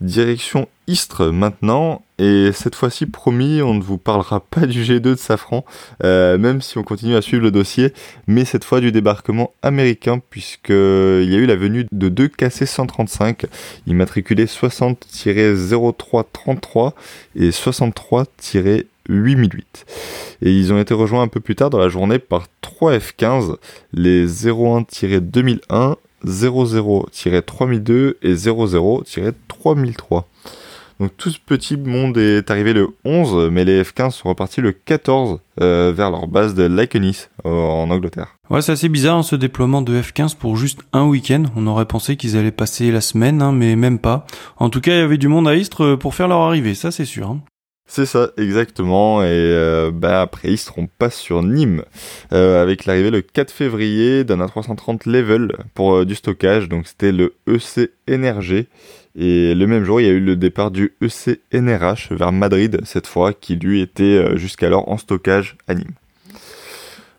Speaker 3: Direction Istres maintenant, et cette fois-ci promis, on ne vous parlera pas du G2 de Safran, euh, même si on continue à suivre le dossier, mais cette fois du débarquement américain, puisqu'il y a eu la venue de deux KC-135, immatriculés 60-0333 et 63-8008. Et ils ont été rejoints un peu plus tard dans la journée par trois F-15, les 01-2001, 00-3002 et 00-3003. Donc tout ce petit monde est arrivé le 11, mais les F-15 sont repartis le 14 euh, vers leur base de Lakenis en Angleterre.
Speaker 1: Ouais, c'est assez bizarre hein, ce déploiement de F-15 pour juste un week-end. On aurait pensé qu'ils allaient passer la semaine, hein, mais même pas. En tout cas, il y avait du monde à Istres euh, pour faire leur arrivée, ça c'est sûr. Hein.
Speaker 3: C'est ça, exactement. Et euh, bah, après, ils seront pas sur Nîmes, euh, avec l'arrivée le 4 février d'un A330 Level pour euh, du stockage. Donc c'était le EC NRG. Et le même jour, il y a eu le départ du EC NRH vers Madrid, cette fois, qui lui était jusqu'alors en stockage à Nîmes.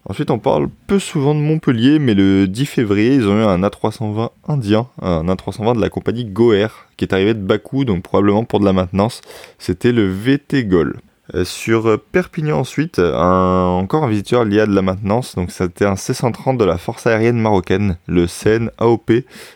Speaker 3: Ensuite, on parle peu souvent de Montpellier, mais le 10 février, ils ont eu un A320 indien, un A320 de la compagnie Goer, qui est arrivé de Bakou, donc probablement pour de la maintenance. C'était le VT Gol. Euh, sur Perpignan ensuite, encore un visiteur lié à de la maintenance, donc c'était un C-130 de la force aérienne marocaine, le CN AOP,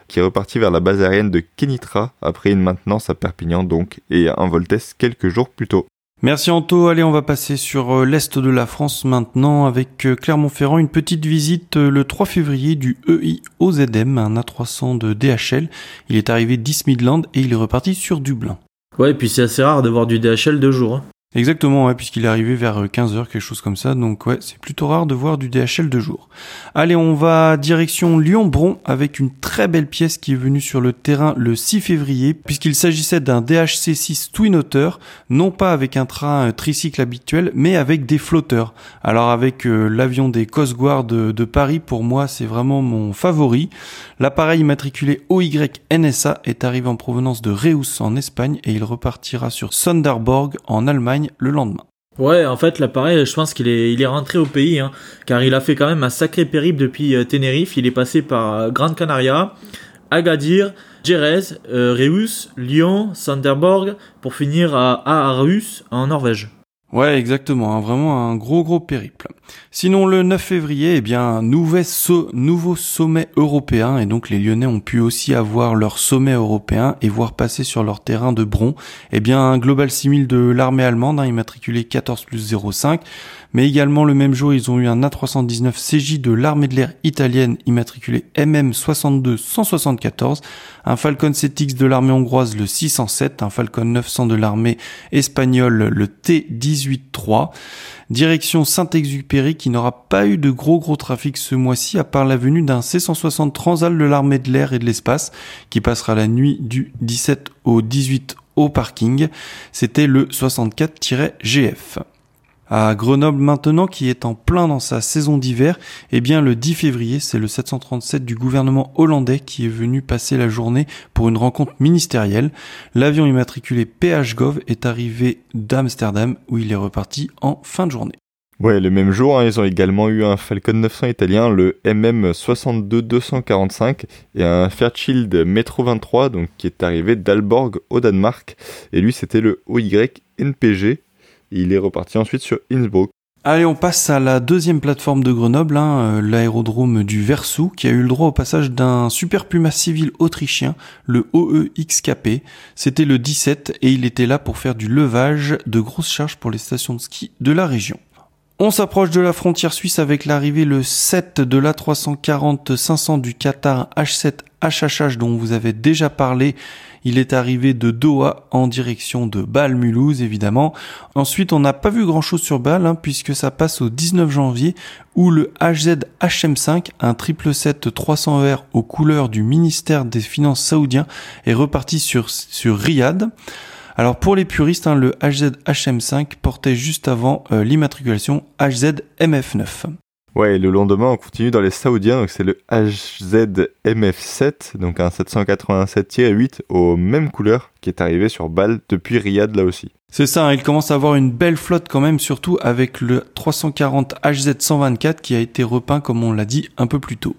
Speaker 3: qui est reparti vers la base aérienne de Kenitra après une maintenance à Perpignan donc, et un vol test quelques jours plus tôt.
Speaker 1: Merci Anto. Allez, on va passer sur euh, l'Est de la France maintenant avec euh, Clermont-Ferrand. Une petite visite euh, le 3 février du EI OZM, un A300 de DHL. Il est arrivé 10 Midland et il est reparti sur Dublin.
Speaker 2: Ouais, et puis c'est assez rare de voir du DHL deux jours. Hein.
Speaker 1: Exactement, ouais, puisqu'il est arrivé vers 15h, quelque chose comme ça. Donc ouais, c'est plutôt rare de voir du DHL de jour. Allez, on va direction Lyon-Bron avec une très belle pièce qui est venue sur le terrain le 6 février, puisqu'il s'agissait d'un DHC6 Twin Otter, non pas avec un train tricycle habituel, mais avec des flotteurs. Alors avec euh, l'avion des Coast Guard de, de Paris, pour moi, c'est vraiment mon favori. L'appareil immatriculé OY-NSA est arrivé en provenance de Reus en Espagne et il repartira sur Sonderborg en Allemagne le lendemain.
Speaker 2: Ouais, en fait, l'appareil, je pense qu'il est, il est rentré au pays, hein, car il a fait quand même un sacré périple depuis euh, Tenerife. Il est passé par euh, Grande Canaria, Agadir, Jerez, euh, Reus, Lyon, Sanderborg, pour finir à Aarhus, en Norvège.
Speaker 1: Ouais, exactement, hein, vraiment un gros gros périple. Sinon, le 9 février, eh bien, nouveau sommet européen, et donc les Lyonnais ont pu aussi avoir leur sommet européen et voir passer sur leur terrain de Bron, eh bien, un global simil de l'armée allemande, hein, immatriculé 14 plus 05, mais également le même jour, ils ont eu un A319 CJ de l'armée de l'air italienne immatriculé MM 62 174, un Falcon 7X de l'armée hongroise le 607, un Falcon 900 de l'armée espagnole le T18-3, direction Saint-Exupéry qui n'aura pas eu de gros gros trafic ce mois-ci à part la venue d'un C160 Transal de l'armée de l'air et de l'espace qui passera la nuit du 17 au 18 au parking. C'était le 64-GF à Grenoble maintenant qui est en plein dans sa saison d'hiver, eh bien le 10 février, c'est le 737 du gouvernement hollandais qui est venu passer la journée pour une rencontre ministérielle. L'avion immatriculé PHGov est arrivé d'Amsterdam où il est reparti en fin de journée.
Speaker 3: Ouais, le même jour, hein, ils ont également eu un Falcon 900 italien, le MM 62-245, et un Fairchild Metro 23, donc qui est arrivé d'Alborg au Danemark. Et lui, c'était le OY NPG, il est reparti ensuite sur Innsbruck.
Speaker 1: Allez, on passe à la deuxième plateforme de Grenoble, hein, euh, l'aérodrome du Versou, qui a eu le droit au passage d'un super Puma civil autrichien, le OEXKP. C'était le 17 et il était là pour faire du levage de grosses charges pour les stations de ski de la région. On s'approche de la frontière suisse avec l'arrivée le 7 de l'A340-500 du Qatar H7 HHH dont vous avez déjà parlé. Il est arrivé de Doha en direction de Bâle Mulhouse évidemment. Ensuite, on n'a pas vu grand-chose sur Bâle hein, puisque ça passe au 19 janvier où le HZHM5, un 777-300R aux couleurs du ministère des Finances saoudien, est reparti sur, sur Riyad. Alors pour les puristes, hein, le HZHM5 portait juste avant euh, l'immatriculation HZMF9.
Speaker 3: Ouais, et le lendemain, on continue dans les Saoudiens, donc c'est le HZMF7, donc un 787-8 aux mêmes couleurs qui est arrivé sur Bâle depuis Riyad là aussi.
Speaker 1: C'est ça, il commence à avoir une belle flotte quand même, surtout avec le 340 HZ124 qui a été repeint, comme on l'a dit un peu plus tôt.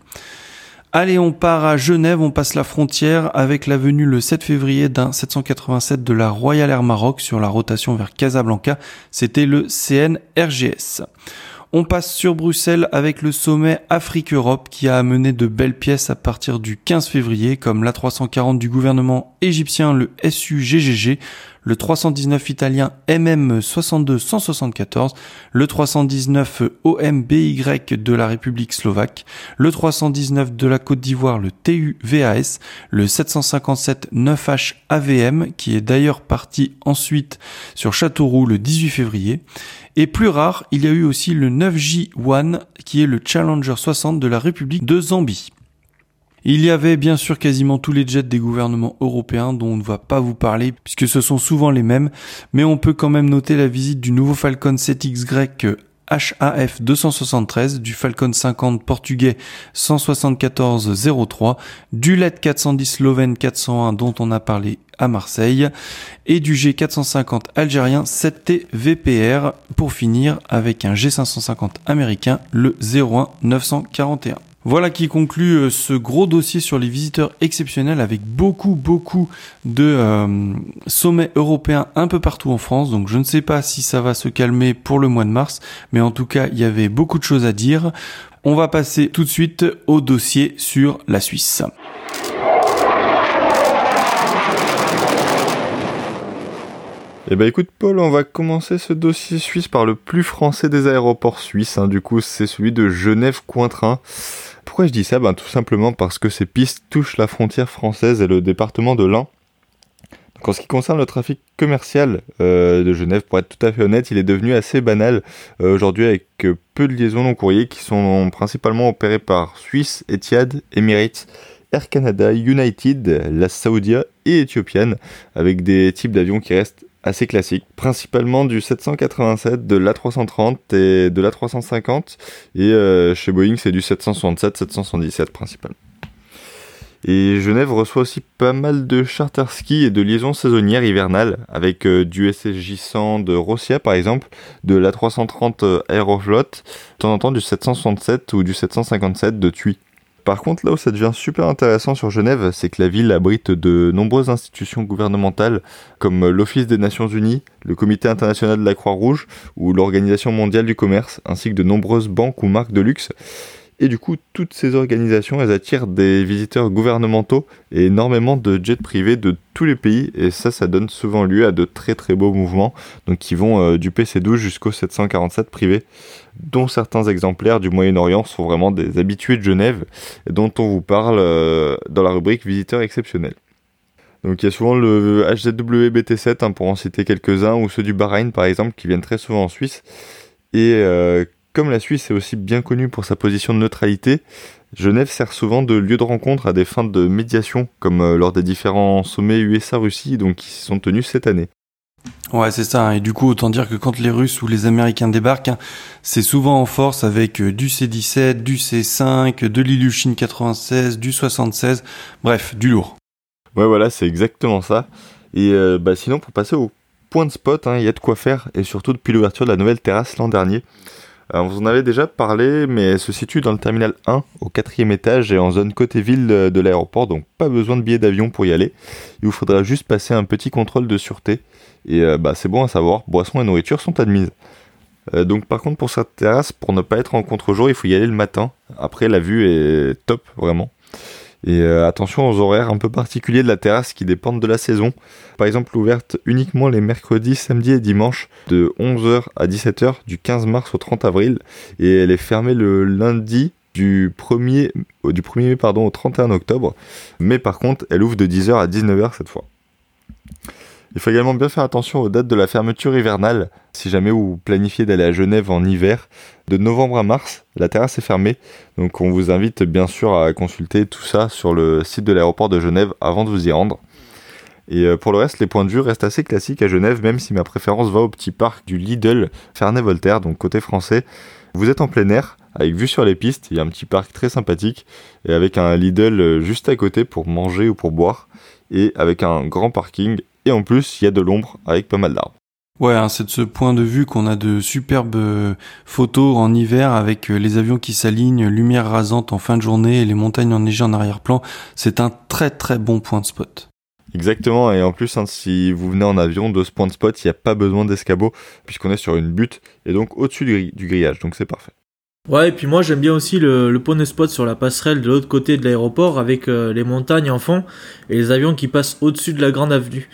Speaker 1: Allez, on part à Genève, on passe la frontière avec la venue le 7 février d'un 787 de la Royal Air Maroc sur la rotation vers Casablanca. C'était le CNRGS. On passe sur Bruxelles avec le sommet Afrique-Europe qui a amené de belles pièces à partir du 15 février comme l'A340 du gouvernement égyptien, le SUGGG, le 319 italien MM62-174, le 319 OMBY de la République slovaque, le 319 de la Côte d'Ivoire, le TU-VAS, le 757 9H AVM, qui est d'ailleurs parti ensuite sur Châteauroux le 18 février, et plus rare, il y a eu aussi le 9J1, qui est le Challenger 60 de la République de Zambie. Il y avait bien sûr quasiment tous les jets des gouvernements européens dont on ne va pas vous parler puisque ce sont souvent les mêmes, mais on peut quand même noter la visite du nouveau Falcon 7X grec HAF 273, du Falcon 50 portugais 174-03, du LED 410 slovène 401 dont on a parlé à Marseille et du G450 algérien 7T VPR pour finir avec un G550 américain le 01 941. Voilà qui conclut euh, ce gros dossier sur les visiteurs exceptionnels avec beaucoup beaucoup de euh, sommets européens un peu partout en France. Donc je ne sais pas si ça va se calmer pour le mois de mars, mais en tout cas il y avait beaucoup de choses à dire. On va passer tout de suite au dossier sur la Suisse.
Speaker 3: Eh ben écoute Paul, on va commencer ce dossier suisse par le plus français des aéroports suisses. Hein. Du coup, c'est celui de Genève-Cointrin. Pourquoi je dis ça? Ben, Tout simplement parce que ces pistes touchent la frontière française et le département de l'Ain. Qu'en ce qui concerne le trafic commercial euh, de Genève, pour être tout à fait honnête, il est devenu assez banal euh, aujourd'hui avec peu de liaisons long courrier qui sont principalement opérées par Suisse, Etihad, Emirates, Air Canada, United, la Saudia et Ethiopian, avec des types d'avions qui restent assez classiques, principalement du 787, de l'A330 et de l'A350, et euh, chez Boeing c'est du 767, 777 principalement. Et Genève reçoit aussi pas mal de charter ski et de liaisons saisonnières hivernales, avec euh, du SSJ 100 de Rossia par exemple, de l'A330 Aeroflot, de temps en temps du 767 ou du 757 de TUI. Par contre, là où ça devient super intéressant sur Genève, c'est que la ville abrite de nombreuses institutions gouvernementales, comme l'Office des Nations Unies, le Comité international de la Croix-Rouge ou l'Organisation mondiale du commerce, ainsi que de nombreuses banques ou marques de luxe. Et du coup, toutes ces organisations, elles attirent des visiteurs gouvernementaux et énormément de jets privés de tous les pays. Et ça, ça donne souvent lieu à de très très beaux mouvements, donc qui vont euh, du PC-12 jusqu'au 747 privé, dont certains exemplaires du Moyen-Orient sont vraiment des habitués de Genève, dont on vous parle euh, dans la rubrique visiteurs exceptionnels. Donc il y a souvent le HZW BT7 hein, pour en citer quelques-uns, ou ceux du Bahreïn par exemple qui viennent très souvent en Suisse. Et euh, comme la Suisse est aussi bien connue pour sa position de neutralité, Genève sert souvent de lieu de rencontre à des fins de médiation, comme euh, lors des différents sommets USA-Russie donc qui sont tenus cette année.
Speaker 1: Ouais, c'est ça. Hein. Et du coup, autant dire que quand les Russes ou les Américains débarquent, hein, c'est souvent en force avec euh, du C-17, du C-5, de l'Ilyushin 96, du 76, bref, du lourd.
Speaker 3: Ouais, voilà, c'est exactement ça. Et euh, bah, sinon, pour passer au point de spot, hein, il y a de quoi faire, et surtout depuis l'ouverture de la nouvelle terrasse l'an dernier. Vous en avez déjà parlé, mais elle se situe dans le terminal 1, au quatrième étage et en zone côté ville de l'aéroport, donc pas besoin de billet d'avion pour y aller. Il vous faudra juste passer un petit contrôle de sûreté. Et euh, bah, c'est bon à savoir, boissons et nourriture sont admises. Euh, donc par contre pour cette terrasse, pour ne pas être en contre-jour, il faut y aller le matin. Après la vue est top vraiment. Et euh, attention aux horaires un peu particuliers de la terrasse qui dépendent de la saison. Par exemple, ouverte uniquement les mercredis, samedis et dimanches de 11h à 17h du 15 mars au 30 avril. Et elle est fermée le lundi du 1er, euh, du 1er mai au 31 octobre. Mais par contre, elle ouvre de 10h à 19h cette fois. Il faut également bien faire attention aux dates de la fermeture hivernale. Si jamais vous planifiez d'aller à Genève en hiver, de novembre à mars, la terrasse est fermée. Donc on vous invite bien sûr à consulter tout ça sur le site de l'aéroport de Genève avant de vous y rendre. Et euh, pour le reste, les points de vue restent assez classiques à Genève, même si ma préférence va au petit parc du Lidl Ferney-Voltaire, donc côté français. Vous êtes en plein air, avec vue sur les pistes, il y a un petit parc très sympathique, et avec un Lidl euh, juste à côté pour manger ou pour boire, et avec un grand parking et en plus il y a de l'ombre avec pas mal d'arbres.
Speaker 1: Ouais, hein, c'est de ce point de vue qu'on a de superbes euh, photos en hiver avec euh, les avions qui s'alignent, lumière rasante en fin de journée et les montagnes enneigées en arrière-plan. C'est un très très bon point de spot.
Speaker 3: Exactement, et en plus, hein, si vous venez en avion de ce point de spot, il n'y a pas besoin d'escabeau, puisqu'on est sur une butte, et donc au-dessus du, grillage, donc c'est parfait.
Speaker 2: Ouais, et puis moi j'aime bien aussi le, de spot sur la passerelle de l'autre côté de l'aéroport, avec euh, les montagnes en fond, et les avions qui passent au-dessus de la grande avenue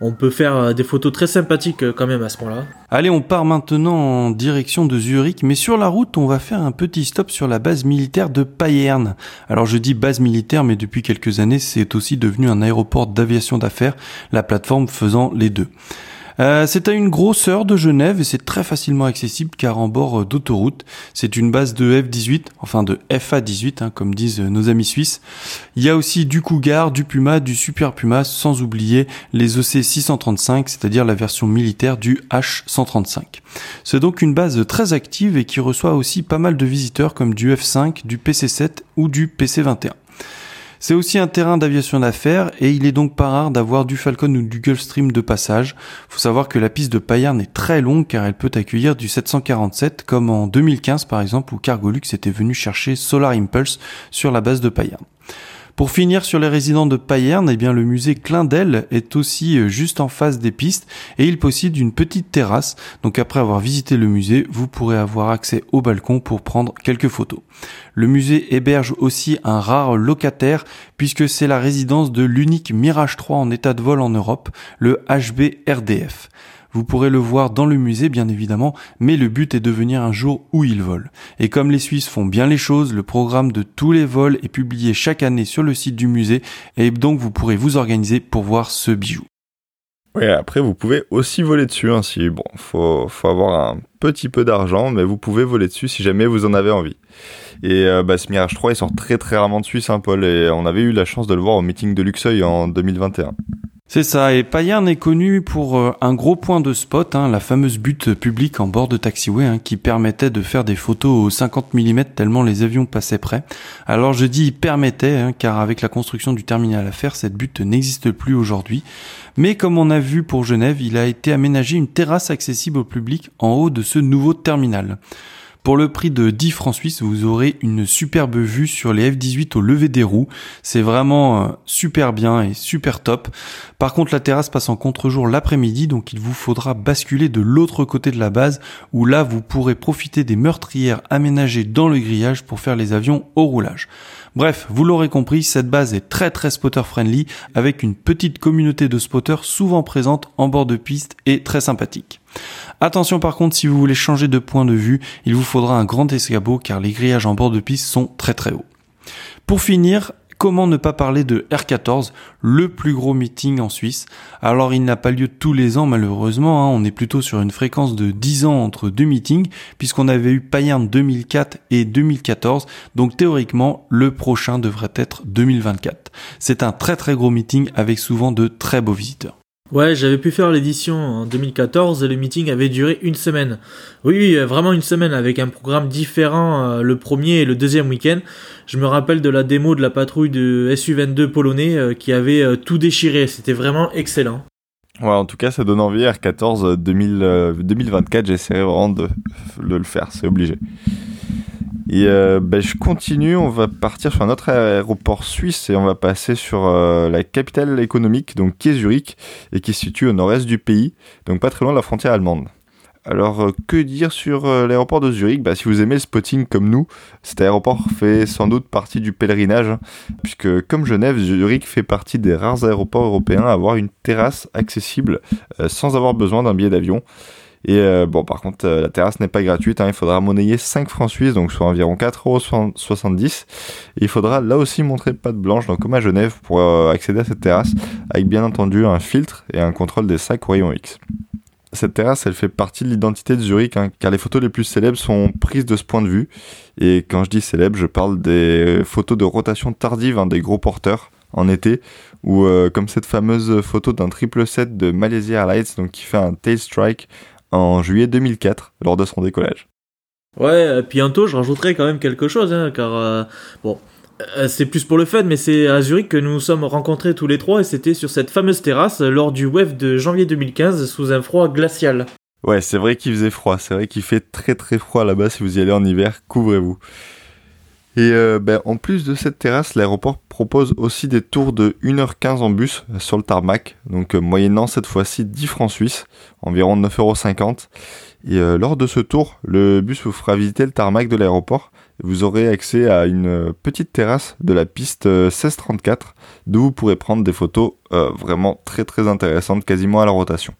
Speaker 2: on peut faire euh, des photos très sympathiques euh, quand même à ce point-là.
Speaker 1: Allez, on part maintenant en direction de Zurich, mais sur la route, on va faire un petit stop sur la base militaire de Payerne. Alors je dis base militaire, mais depuis quelques années, c'est aussi devenu un aéroport d'aviation d'affaires, la plateforme faisant les deux. Euh, c'est à une grosse heure de Genève et c'est très facilement accessible car en bord euh, d'autoroute. C'est une base de F-18, enfin de FA-18 hein, comme disent euh, nos amis suisses. Il y a aussi du Cougar, du Puma, du Super Puma, sans oublier les OC-635, c'est-à-dire la version militaire du H-135. C'est donc une base très active et qui reçoit aussi pas mal de visiteurs comme du F-5, du PC-7 ou du PC-21. C'est aussi un terrain d'aviation d'affaires et il est donc pas rare d'avoir du Falcon ou du Gulfstream de passage. Faut savoir que la piste de Payerne est très longue car elle peut accueillir du 747 comme en 2015 par exemple où Cargolux était venu chercher Solar Impulse sur la base de Payerne. Pour finir sur les résidents de Payerne, eh bien le musée Clindel est aussi euh, juste en face des pistes et il possède une petite terrasse. Donc après avoir visité le musée, vous pourrez avoir accès au balcon pour prendre quelques photos. Le musée héberge aussi un rare locataire puisque c'est la résidence de l'unique Mirage 3 en état de vol en Europe, le HB RDF. Vous pourrez le voir dans le musée bien évidemment, mais le but est de venir un jour où il vole. Et comme les Suisses font bien les choses, le programme de tous les vols est publié chaque année sur le site du musée et donc vous pourrez vous organiser pour voir ce bijou.
Speaker 3: Oui, après vous pouvez aussi voler dessus. Hein, si bon, faut, avoir un petit peu d'argent, mais vous pouvez voler dessus si jamais vous en avez envie. Et euh, bah, ce Mirage 3, il sort très très rarement de Suisse, hein, Paul. Et on avait eu la chance de le voir au meeting de Luxeuil en 2021.
Speaker 1: C'est ça, et Payerne est connu pour euh, un gros point de spot, hein, la fameuse butte publique en bord de taxiway, hein, qui permettait de faire des photos aux 50 mm tellement les avions passaient près. Alors je dis permettait, hein, car avec la construction du terminal à faire, cette butte n'existe plus aujourd'hui. Mais comme on a vu pour Genève, il a été aménagé une terrasse accessible au public en haut de ce nouveau terminal. Pour le prix de 10 francs suisses, vous aurez une superbe vue sur les F-18 au lever des roues. C'est vraiment euh, super bien et super top. Par contre, la terrasse passe en contre-jour l'après-midi, donc il vous faudra basculer de l'autre côté de la base, où là, vous pourrez profiter des meurtrières aménagées dans le grillage pour faire les avions au roulage. Bref, vous l'aurez compris, cette base est très très spotter friendly, avec une petite communauté de spotters souvent présente en bord de piste et très sympathique. Attention par contre, si vous voulez changer de point de vue, il vous faudra un grand escabeau car les grillages en bord de piste sont très très hauts. Pour finir, comment ne pas parler de R14, le plus gros meeting en Suisse? Alors il n'a pas lieu tous les ans malheureusement, hein. on est plutôt sur une fréquence de 10 ans entre deux meetings, puisqu'on avait eu Payerne 2004 et 2014, donc théoriquement le prochain devrait être 2024. C'est un très très gros meeting avec souvent de très beaux visiteurs.
Speaker 2: Ouais, j'avais pu faire l'édition en 2014 et le meeting avait duré une semaine. Oui, oui, vraiment une semaine avec un programme différent euh, le premier et le deuxième week-end. Je me rappelle de la démo de la patrouille de SU-22 polonais euh, qui avait euh, tout déchiré. C'était vraiment excellent.
Speaker 3: Ouais, en tout cas, ça donne envie. R14 2024, j'essaierai vraiment de le faire, c'est obligé. Et euh, ben, je continue, on va partir sur un autre aéroport suisse et on va passer sur euh, la capitale économique, donc qui est Zurich, et qui se situe au nord-est du pays, donc pas très loin de la frontière allemande. Alors, euh, que dire sur l'aéroport de Zurich? Bah, Si vous aimez le spotting comme nous, cet aéroport fait sans doute partie du pèlerinage, hein, puisque comme Genève, Zurich fait partie des rares aéroports européens à avoir une terrasse accessible sans avoir besoin d'un billet d'avion. Et euh, bon, par contre, euh, la terrasse n'est pas gratuite. Hein, il faudra monnayer 5 francs suisses, donc soit environ 4,70€. Et il faudra là aussi montrer patte blanche, donc comme à Genève, pour euh, accéder à cette terrasse, avec bien entendu un filtre et un contrôle des sacs rayon X. Cette terrasse, elle fait partie de l'identité de Zurich, hein, car les photos les plus célèbres sont prises de ce point de vue. Et quand je dis célèbres, je parle des photos de rotation tardive hein, des gros porteurs en été, ou comme cette fameuse photo d'un triple set de Malaysia Airlines, donc qui fait un tail strike en juillet 2004 lors de son décollage.
Speaker 2: Ouais, bientôt je rajouterai quand même quelque chose, hein, car euh, bon, euh, c'est plus pour le fun, mais c'est à Zurich que nous nous sommes rencontrés tous les trois et c'était sur cette fameuse terrasse lors du WEF de janvier 2015 sous un froid glacial.
Speaker 3: Ouais, c'est vrai qu'il faisait froid, c'est vrai qu'il fait très très froid là-bas si vous y allez en hiver, couvrez-vous. Et euh, ben, en plus de cette terrasse, l'aéroport propose aussi des tours de 1h15 en bus sur le tarmac, donc euh, moyennant cette fois-ci 10 francs suisses, environ 9,50€. Et euh, lors de ce tour, le bus vous fera visiter le tarmac de l'aéroport. Vous aurez accès à une petite terrasse de la piste 1634, d'où vous pourrez prendre des photos vraiment très très intéressantes, quasiment à la rotation.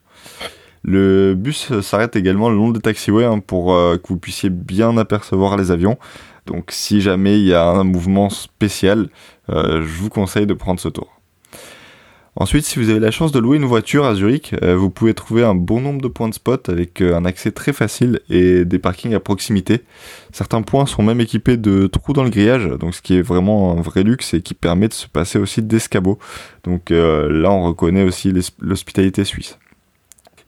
Speaker 3: Le bus s'arrête également le long des taxiways hein, pour que vous puissiez bien apercevoir les avions. Donc si jamais il y a un mouvement spécial, euh, je vous conseille de prendre ce tour. Ensuite, si vous avez la chance de louer une voiture à Zurich, euh, vous pouvez trouver un bon nombre de points de spot avec euh, un accès très facile et des parkings à proximité. Certains points sont même équipés de trous dans le grillage, donc ce qui est vraiment un vrai luxe et qui permet de se passer aussi d'escabeaux. Donc là, on reconnaît aussi l'hospitalité suisse.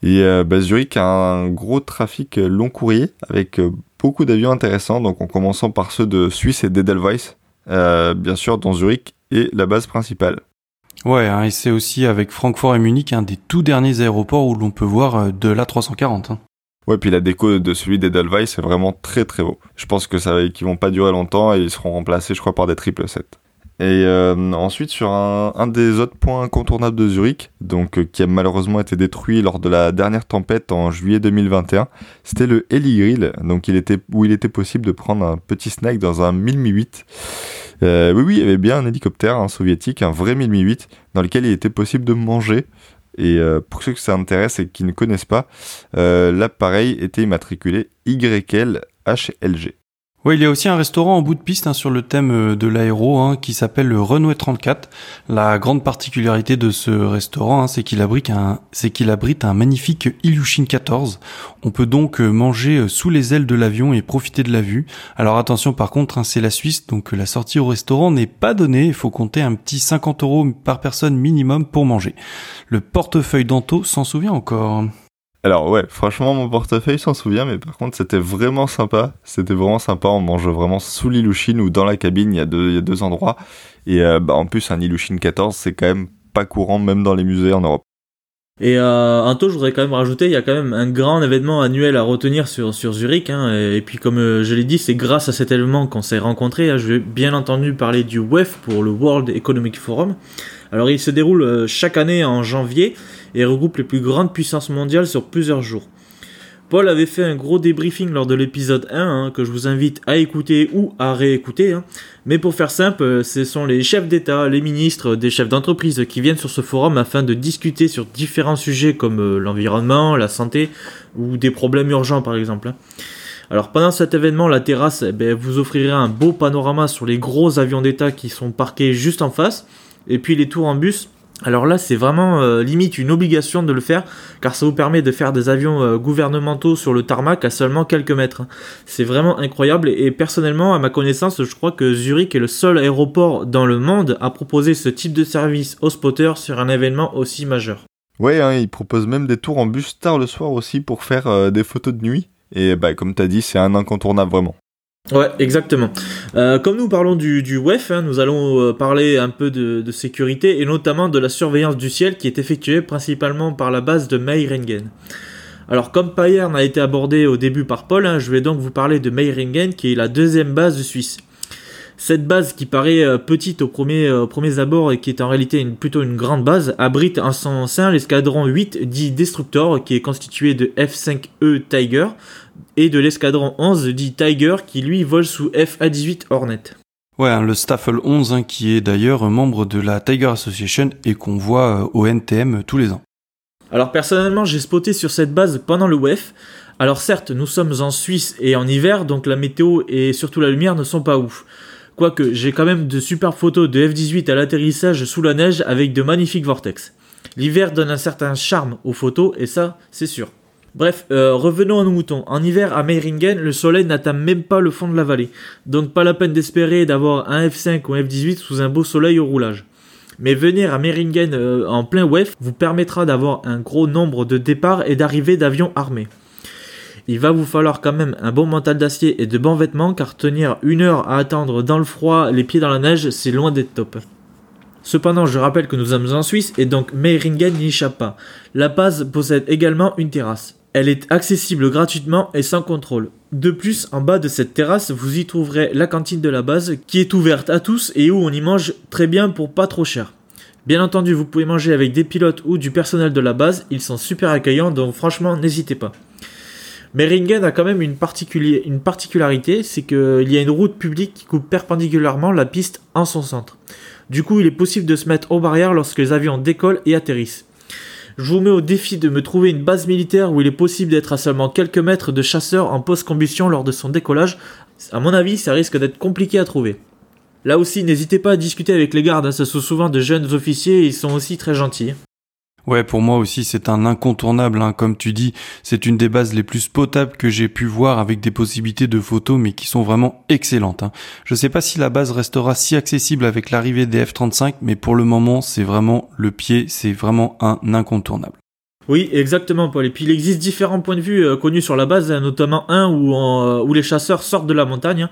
Speaker 3: Et bah, Zurich a un gros trafic long courrier avec beaucoup d'avions intéressants, donc en commençant par ceux de Suisse et d'Edelweiss, euh, bien sûr dans Zurich et la base principale.
Speaker 1: Ouais, hein, et c'est aussi avec Francfort et Munich un des tout derniers aéroports où l'on peut voir euh, de l'A340. Hein.
Speaker 3: Ouais, puis la déco de celui d'Edelweiss est vraiment très très beau. Je pense que ça, qu'ils vont pas durer longtemps et ils seront remplacés, je crois, par des triple 7. Et euh, ensuite, sur un, un, des autres points incontournables de Zurich, donc euh, qui a malheureusement été détruit lors de la dernière tempête en juillet 2021, c'était le Heli Grill, donc il était, où il était possible de prendre un petit snack dans un 1008. Euh, oui, oui, il y avait bien un hélicoptère hein, soviétique, un vrai 1008, dans lequel il était possible de manger. Et euh, pour ceux que ça intéresse et qui ne connaissent pas, l'appareil était immatriculé YLHLG.
Speaker 1: Oui, il y a aussi un restaurant en bout de piste hein, sur le thème euh, de l'aéro hein, qui s'appelle le Runway 34. La grande particularité de ce restaurant, hein, c'est qu'il abrite un, magnifique Ilyushin 14. On peut donc euh, manger euh, sous les ailes de l'avion et profiter de la vue. Alors attention, par contre, c'est la Suisse, donc la sortie au restaurant n'est pas donnée. Il faut compter un petit 50 euros par personne minimum pour manger. Le portefeuille d'Anto s'en souvient encore.
Speaker 3: Alors ouais, franchement mon portefeuille s'en souvient, mais par contre c'était vraiment sympa. C'était vraiment sympa, on mange vraiment sous l'Ilushin ou dans la cabine, il y a deux, il y a deux endroits. Et euh, bah, en plus un Ilushin 14 c'est quand même pas courant même dans les musées en Europe.
Speaker 2: Et euh, un taux, je voudrais quand même rajouter, il y a quand même un grand événement annuel à retenir sur, sur Zurich. Hein, et, puis comme euh, je l'ai dit, c'est grâce à cet événement qu'on s'est rencontrés. Hein, je vais bien entendu parler du WEF pour le World Economic Forum. Alors il se déroule chaque année en janvier et regroupe les plus grandes puissances mondiales sur plusieurs jours. Paul avait fait un gros débriefing lors de l'épisode 1 hein, que je vous invite à écouter ou à réécouter. Hein. Mais pour faire simple, euh, ce sont les chefs d'État, les ministres, des chefs d'entreprise qui viennent sur ce forum afin de discuter sur différents sujets comme euh, l'environnement, la santé ou des problèmes urgents par exemple. Hein. Alors pendant cet événement, la terrasse eh ben, vous offrira un beau panorama sur les gros avions d'État qui sont parqués juste en face et puis les tours en bus. Alors là, c'est vraiment euh, limite une obligation de le faire, car ça vous permet de faire des avions euh, gouvernementaux sur le tarmac à seulement quelques mètres. C'est vraiment incroyable, et, personnellement, à ma connaissance, je crois que Zurich est le seul aéroport dans le monde à proposer ce type de service aux spotters sur un événement aussi majeur.
Speaker 3: Ouais, hein, ils proposent même des tours en bus tard le soir aussi pour faire euh, des photos de nuit. Et bah, comme tu as dit, c'est un incontournable vraiment.
Speaker 2: Ouais, exactement. Euh, comme nous parlons du, du WEF, hein, nous allons euh, parler un peu de, sécurité et notamment de la surveillance du ciel qui est effectuée principalement par la base de Meiringen. Alors comme Payern a été abordé au début par Paul, hein, je vais donc vous parler de Meiringen qui est la deuxième base de Suisse. Cette base qui paraît euh, petite au premier, au premier abord et qui est en réalité une, plutôt une grande base, abrite en son sein l'escadron 8 dit Destructor qui est constitué de F5E Tiger, et de l'escadron 11 dit Tiger qui lui vole sous FA-18 Hornet.
Speaker 1: Ouais, hein, le Staffel 11 hein, qui est d'ailleurs membre de la Tiger Association et qu'on voit euh, au NTM tous les ans.
Speaker 2: Alors personnellement j'ai spoté sur cette base pendant le WEF. Alors certes nous sommes en Suisse et en hiver donc la météo et surtout la lumière ne sont pas ouf. Quoique j'ai quand même de super photos de F-18 à l'atterrissage sous la neige avec de magnifiques vortex. L'hiver donne un certain charme aux photos et ça c'est sûr. Bref, euh, revenons à nos moutons. En hiver, à Meiringen, le soleil n'atteint même pas le fond de la vallée. Donc pas la peine d'espérer d'avoir un F5 ou un F18 sous un beau soleil au roulage. Mais venir à Meiringen euh, en plein WEF vous permettra d'avoir un gros nombre de départs et d'arrivées d'avions armés. Il va vous falloir quand même un bon mental d'acier et de bons vêtements car tenir une heure à attendre dans le froid, les pieds dans la neige, c'est loin d'être top. Cependant, je rappelle que nous sommes en Suisse et donc Meiringen n'y échappe pas. La base possède également une terrasse. Elle est accessible gratuitement et sans contrôle. De plus, en bas de cette terrasse, vous y trouverez la cantine de la base qui est ouverte à tous et où on y mange très bien pour pas trop cher. Bien entendu, vous pouvez manger avec des pilotes ou du personnel de la base, ils sont super accueillants donc franchement n'hésitez pas. Meiringen a quand même une, une particularité, c'est qu'il y a une route publique qui coupe perpendiculairement la piste en son centre. Du coup, il est possible de se mettre aux barrières lorsque les avions décollent et atterrissent. Je vous mets au défi de me trouver une base militaire où il est possible d'être à seulement quelques mètres de chasseurs en post-combustion lors de son décollage. À mon avis, ça risque d'être compliqué à trouver. Là aussi, n'hésitez pas à discuter avec les gardes, hein, ce sont souvent de jeunes officiers et ils sont aussi très gentils.
Speaker 1: Ouais, pour moi aussi, c'est un incontournable. Hein. Comme tu dis, c'est une des bases les plus potables que j'ai pu voir avec des possibilités de photos, mais qui sont vraiment excellentes. Hein. Je sais pas si la base restera si accessible avec l'arrivée des F-35, mais pour le moment, c'est vraiment le pied, c'est vraiment un incontournable.
Speaker 2: Oui, exactement, Paul. Et puis il existe différents points de vue euh, connus sur la base, hein, notamment un euh, où les chasseurs sortent de la montagne.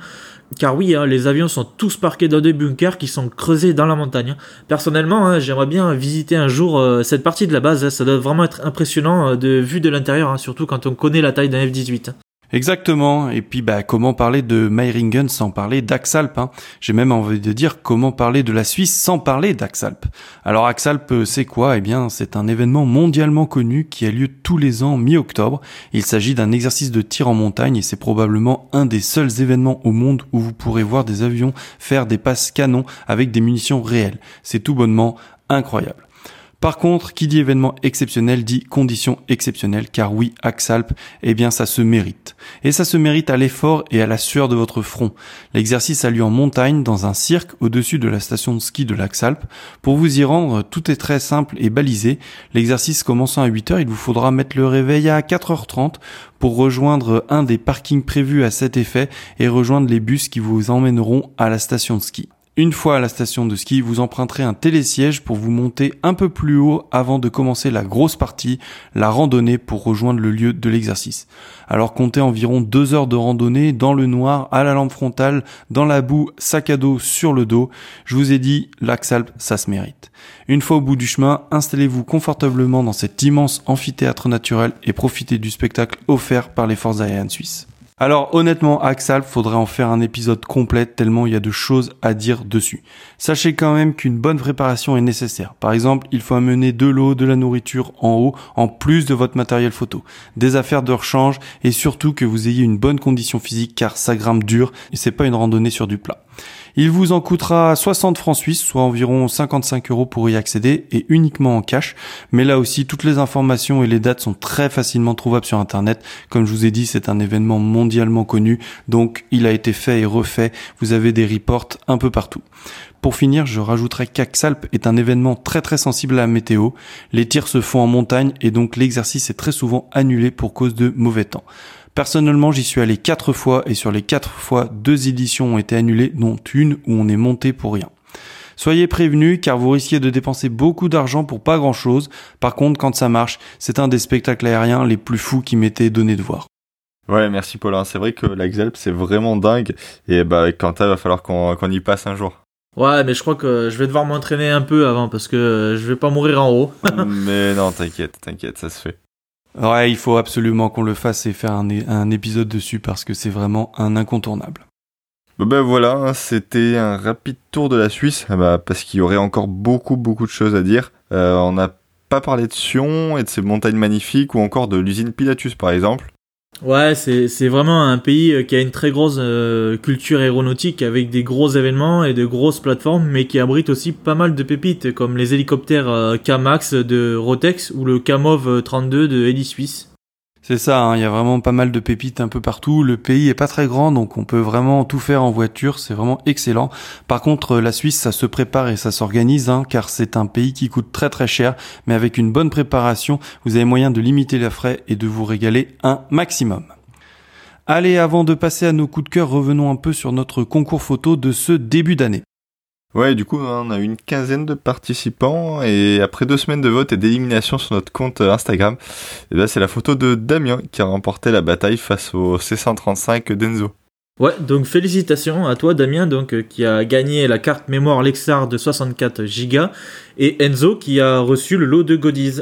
Speaker 2: Car oui, hein, les avions sont tous parqués dans des bunkers qui sont creusés dans la montagne. Personnellement, hein, j'aimerais bien visiter un jour euh, cette partie de la base. Hein. ça doit vraiment être impressionnant euh, de vue de l'intérieur, surtout quand on connaît la taille d'un F-18.
Speaker 1: Exactement. Et puis, bah, comment parler de Meiringen sans parler d'Axalp hein J'ai même envie de dire comment parler de la Suisse sans parler d'Axalp. Alors, Axalp, c'est quoi? Eh bien, c'est un événement mondialement connu qui a lieu tous les ans mi-octobre. Il s'agit d'un exercice de tir en montagne et c'est probablement un des seuls événements au monde où vous pourrez voir des avions faire des passes canons avec des munitions réelles. C'est tout bonnement incroyable. Par contre, qui dit événement exceptionnel dit conditions exceptionnelles, car oui, Axalp, eh bien ça se mérite. Et ça se mérite à l'effort et à la sueur de votre front. L'exercice a lieu en montagne, dans un cirque, au-dessus de la station de ski de l'Axalp. Pour vous y rendre, tout est très simple et balisé. L'exercice commençant à 8h, il vous faudra mettre le réveil à 4h30 pour rejoindre un des parkings prévus à cet effet et rejoindre les bus qui vous emmèneront à la station de ski. Une fois à la station de ski, vous emprunterez un télésiège pour vous monter un peu plus haut avant de commencer la grosse partie, la randonnée pour rejoindre le lieu de l'exercice. Alors comptez environ deux heures de randonnée dans le noir, à la lampe frontale, dans la boue, sac à dos sur le dos. Je vous ai dit, l'Axalp, ça se mérite. Une fois au bout du chemin, installez-vous confortablement dans cet immense amphithéâtre naturel et profitez du spectacle offert par les forces aériennes suisses. Alors honnêtement, Axal, faudrait en faire un épisode complet tellement il y a de choses à dire dessus. Sachez quand même qu'une bonne préparation est nécessaire. Par exemple, il faut amener de l'eau, de la nourriture en haut, en plus de votre matériel photo, des affaires de rechange et surtout que vous ayez une bonne condition physique car ça grimpe dur et c'est pas une randonnée sur du plat. Il vous en coûtera 60 francs suisses, soit environ 55 euros pour y accéder et uniquement en cash. Mais là aussi, toutes les informations et les dates sont très facilement trouvables sur Internet. Comme je vous ai dit, c'est un événement mondialement connu, donc il a été fait et refait. Vous avez des reports un peu partout. Pour finir, je rajouterai qu'Axalp est un événement très très sensible à la météo. Les tirs se font en montagne et donc l'exercice est très souvent annulé pour cause de mauvais temps. Personnellement, j'y suis allé quatre fois et sur les quatre fois, deux éditions ont été annulées, dont une où on est monté pour rien. Soyez prévenus car vous risquez de dépenser beaucoup d'argent pour pas grand chose. Par contre, quand ça marche, c'est un des spectacles aériens les plus fous qui m'étaient donné de voir.
Speaker 3: Ouais, merci Paulin. C'est vrai que l'Axalp, c'est vraiment dingue. Et bah, Quentin, va falloir qu'on y passe un jour.
Speaker 2: Ouais, mais je crois que je vais devoir m'entraîner un peu avant parce que je vais pas mourir en haut.
Speaker 3: mais non, t'inquiète, t'inquiète, ça se fait.
Speaker 1: Ouais, il faut absolument qu'on le fasse et faire un, épisode dessus parce que c'est vraiment un incontournable.
Speaker 3: ben voilà, hein, c'était un rapide tour de la Suisse, ah bah, parce qu'il y aurait encore beaucoup beaucoup de choses à dire. Euh, on n'a pas parlé de Sion et de ses montagnes magnifiques ou encore de l'usine Pilatus par exemple.
Speaker 2: Ouais, c'est vraiment un pays euh, qui a une très grosse euh, culture aéronautique avec des gros événements et de grosses plateformes, mais qui abrite aussi pas mal de pépites comme les hélicoptères euh, K-Max de Rotex ou le Kamov 32 de Heli Suisse.
Speaker 1: C'est ça, hein, il y a vraiment pas mal de pépites un peu partout. Le pays est pas très grand, donc on peut vraiment tout faire en voiture. C'est vraiment excellent. Par contre, la Suisse, ça se prépare et ça s'organise, hein, car c'est un pays qui coûte très très cher. Mais avec une bonne préparation, vous avez moyen de limiter les frais et de vous régaler un maximum. Allez, avant de passer à nos coups de cœur, revenons un peu sur notre concours photo de ce début d'année.
Speaker 3: Ouais, du coup, on a une quinzaine de participants et après deux semaines de vote et d'élimination sur notre compte Instagram, eh ben, c'est la photo de Damien qui a remporté la bataille face au C135 d'Enzo.
Speaker 2: Ouais, donc félicitations à toi Damien donc euh, qui a gagné la carte mémoire Lexar de 64 Go et Enzo qui a reçu le lot de goodies.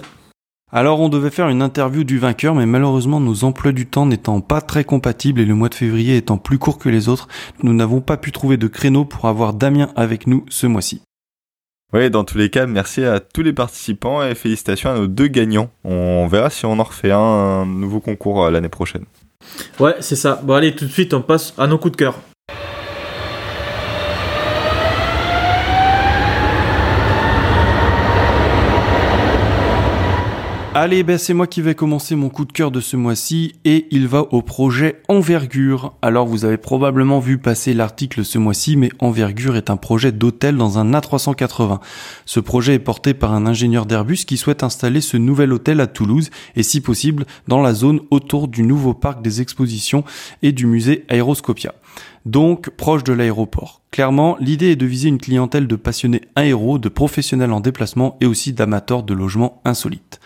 Speaker 1: Alors on devait faire une interview du vainqueur, mais malheureusement nos emplois du temps n'étant pas très compatibles et le mois de février étant plus court que les autres, nous n'avons pas pu trouver de créneau pour avoir Damien avec nous ce mois-ci.
Speaker 3: Oui, dans tous les cas, merci à tous les participants et félicitations à nos deux gagnants. On verra si on en refait un, nouveau concours euh, l'année prochaine.
Speaker 2: Ouais, c'est ça. Bon allez, tout de suite, on passe à nos coups de cœur.
Speaker 1: Allez, ben c'est moi qui vais commencer mon coup de cœur de ce mois-ci et il va au projet Envergure. Alors vous avez probablement vu passer l'article ce mois-ci, mais Envergure est un projet d'hôtel dans un A380. Ce projet est porté par un ingénieur d'Airbus qui souhaite installer ce nouvel hôtel à Toulouse et si possible dans la zone autour du nouveau parc des expositions et du musée Aéroscopia donc proche de l'aéroport. Clairement, l'idée est de viser une clientèle de passionnés aéros, de professionnels en déplacement et aussi d'amateurs de logements insolites.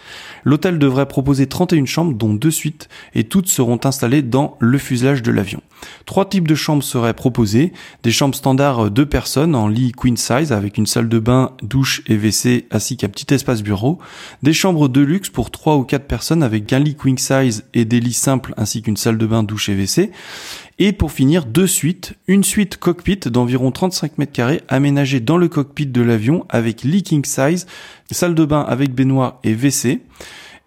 Speaker 1: L'hôtel devrait proposer 31 chambres dont deux suites et toutes seront installées dans le fuselage de l'avion. Trois types de chambres seraient proposées, des chambres standards deux personnes en lit queen size avec une salle de bain, douche et WC ainsi qu'un petit espace bureau, des chambres de luxe pour trois ou quatre personnes avec un lit queen size et des lits simples ainsi qu'une salle de bain, douche et WC, et pour finir, deux suites. Une suite cockpit d'environ 35 mètres carrés aménagée dans le cockpit de l'avion avec leaking size, salle de bain avec baignoire et WC.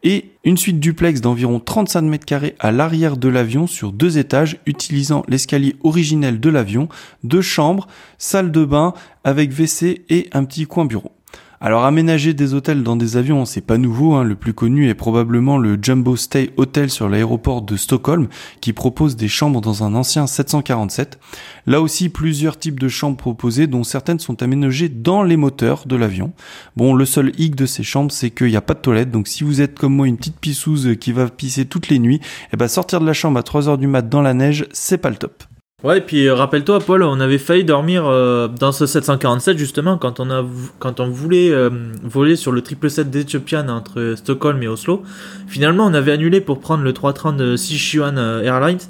Speaker 1: Et une suite duplex d'environ 35 mètres carrés à l'arrière de l'avion sur deux étages utilisant l'escalier originel de l'avion, deux chambres, salle de bain avec WC et un petit coin bureau. Alors aménager des hôtels dans des avions, c'est pas nouveau. Hein. Le plus connu est probablement le Jumbo Stay Hotel sur l'aéroport de Stockholm, qui propose des chambres dans un ancien 747. Là aussi, plusieurs types de chambres proposées, dont certaines sont aménagées dans les moteurs de l'avion. Bon, le seul hic de ces chambres, c'est qu'il n'y a pas de toilette. Donc si vous êtes comme moi une petite pissouse qui va pisser toutes les nuits, eh ben sortir de la chambre à 3 heures du mat dans la neige, c'est pas le top.
Speaker 2: Ouais, et puis euh, rappelle-toi, Paul, on avait failli dormir euh, dans ce 747 justement quand on, a, quand on voulait euh, voler sur le 777 d'Ethiopian entre Stockholm et Oslo. Finalement, on avait annulé pour prendre le 330 de Sichuan Airlines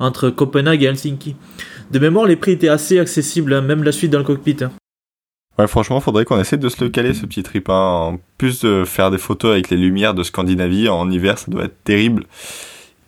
Speaker 2: entre Copenhague et Helsinki. De mémoire, les prix étaient assez accessibles, hein, même la suite dans le cockpit. Hein.
Speaker 3: Ouais, franchement, faudrait qu'on essaie de se le caler ce petit trip. Hein. En plus de faire des photos avec les lumières de Scandinavie en hiver, ça doit être terrible.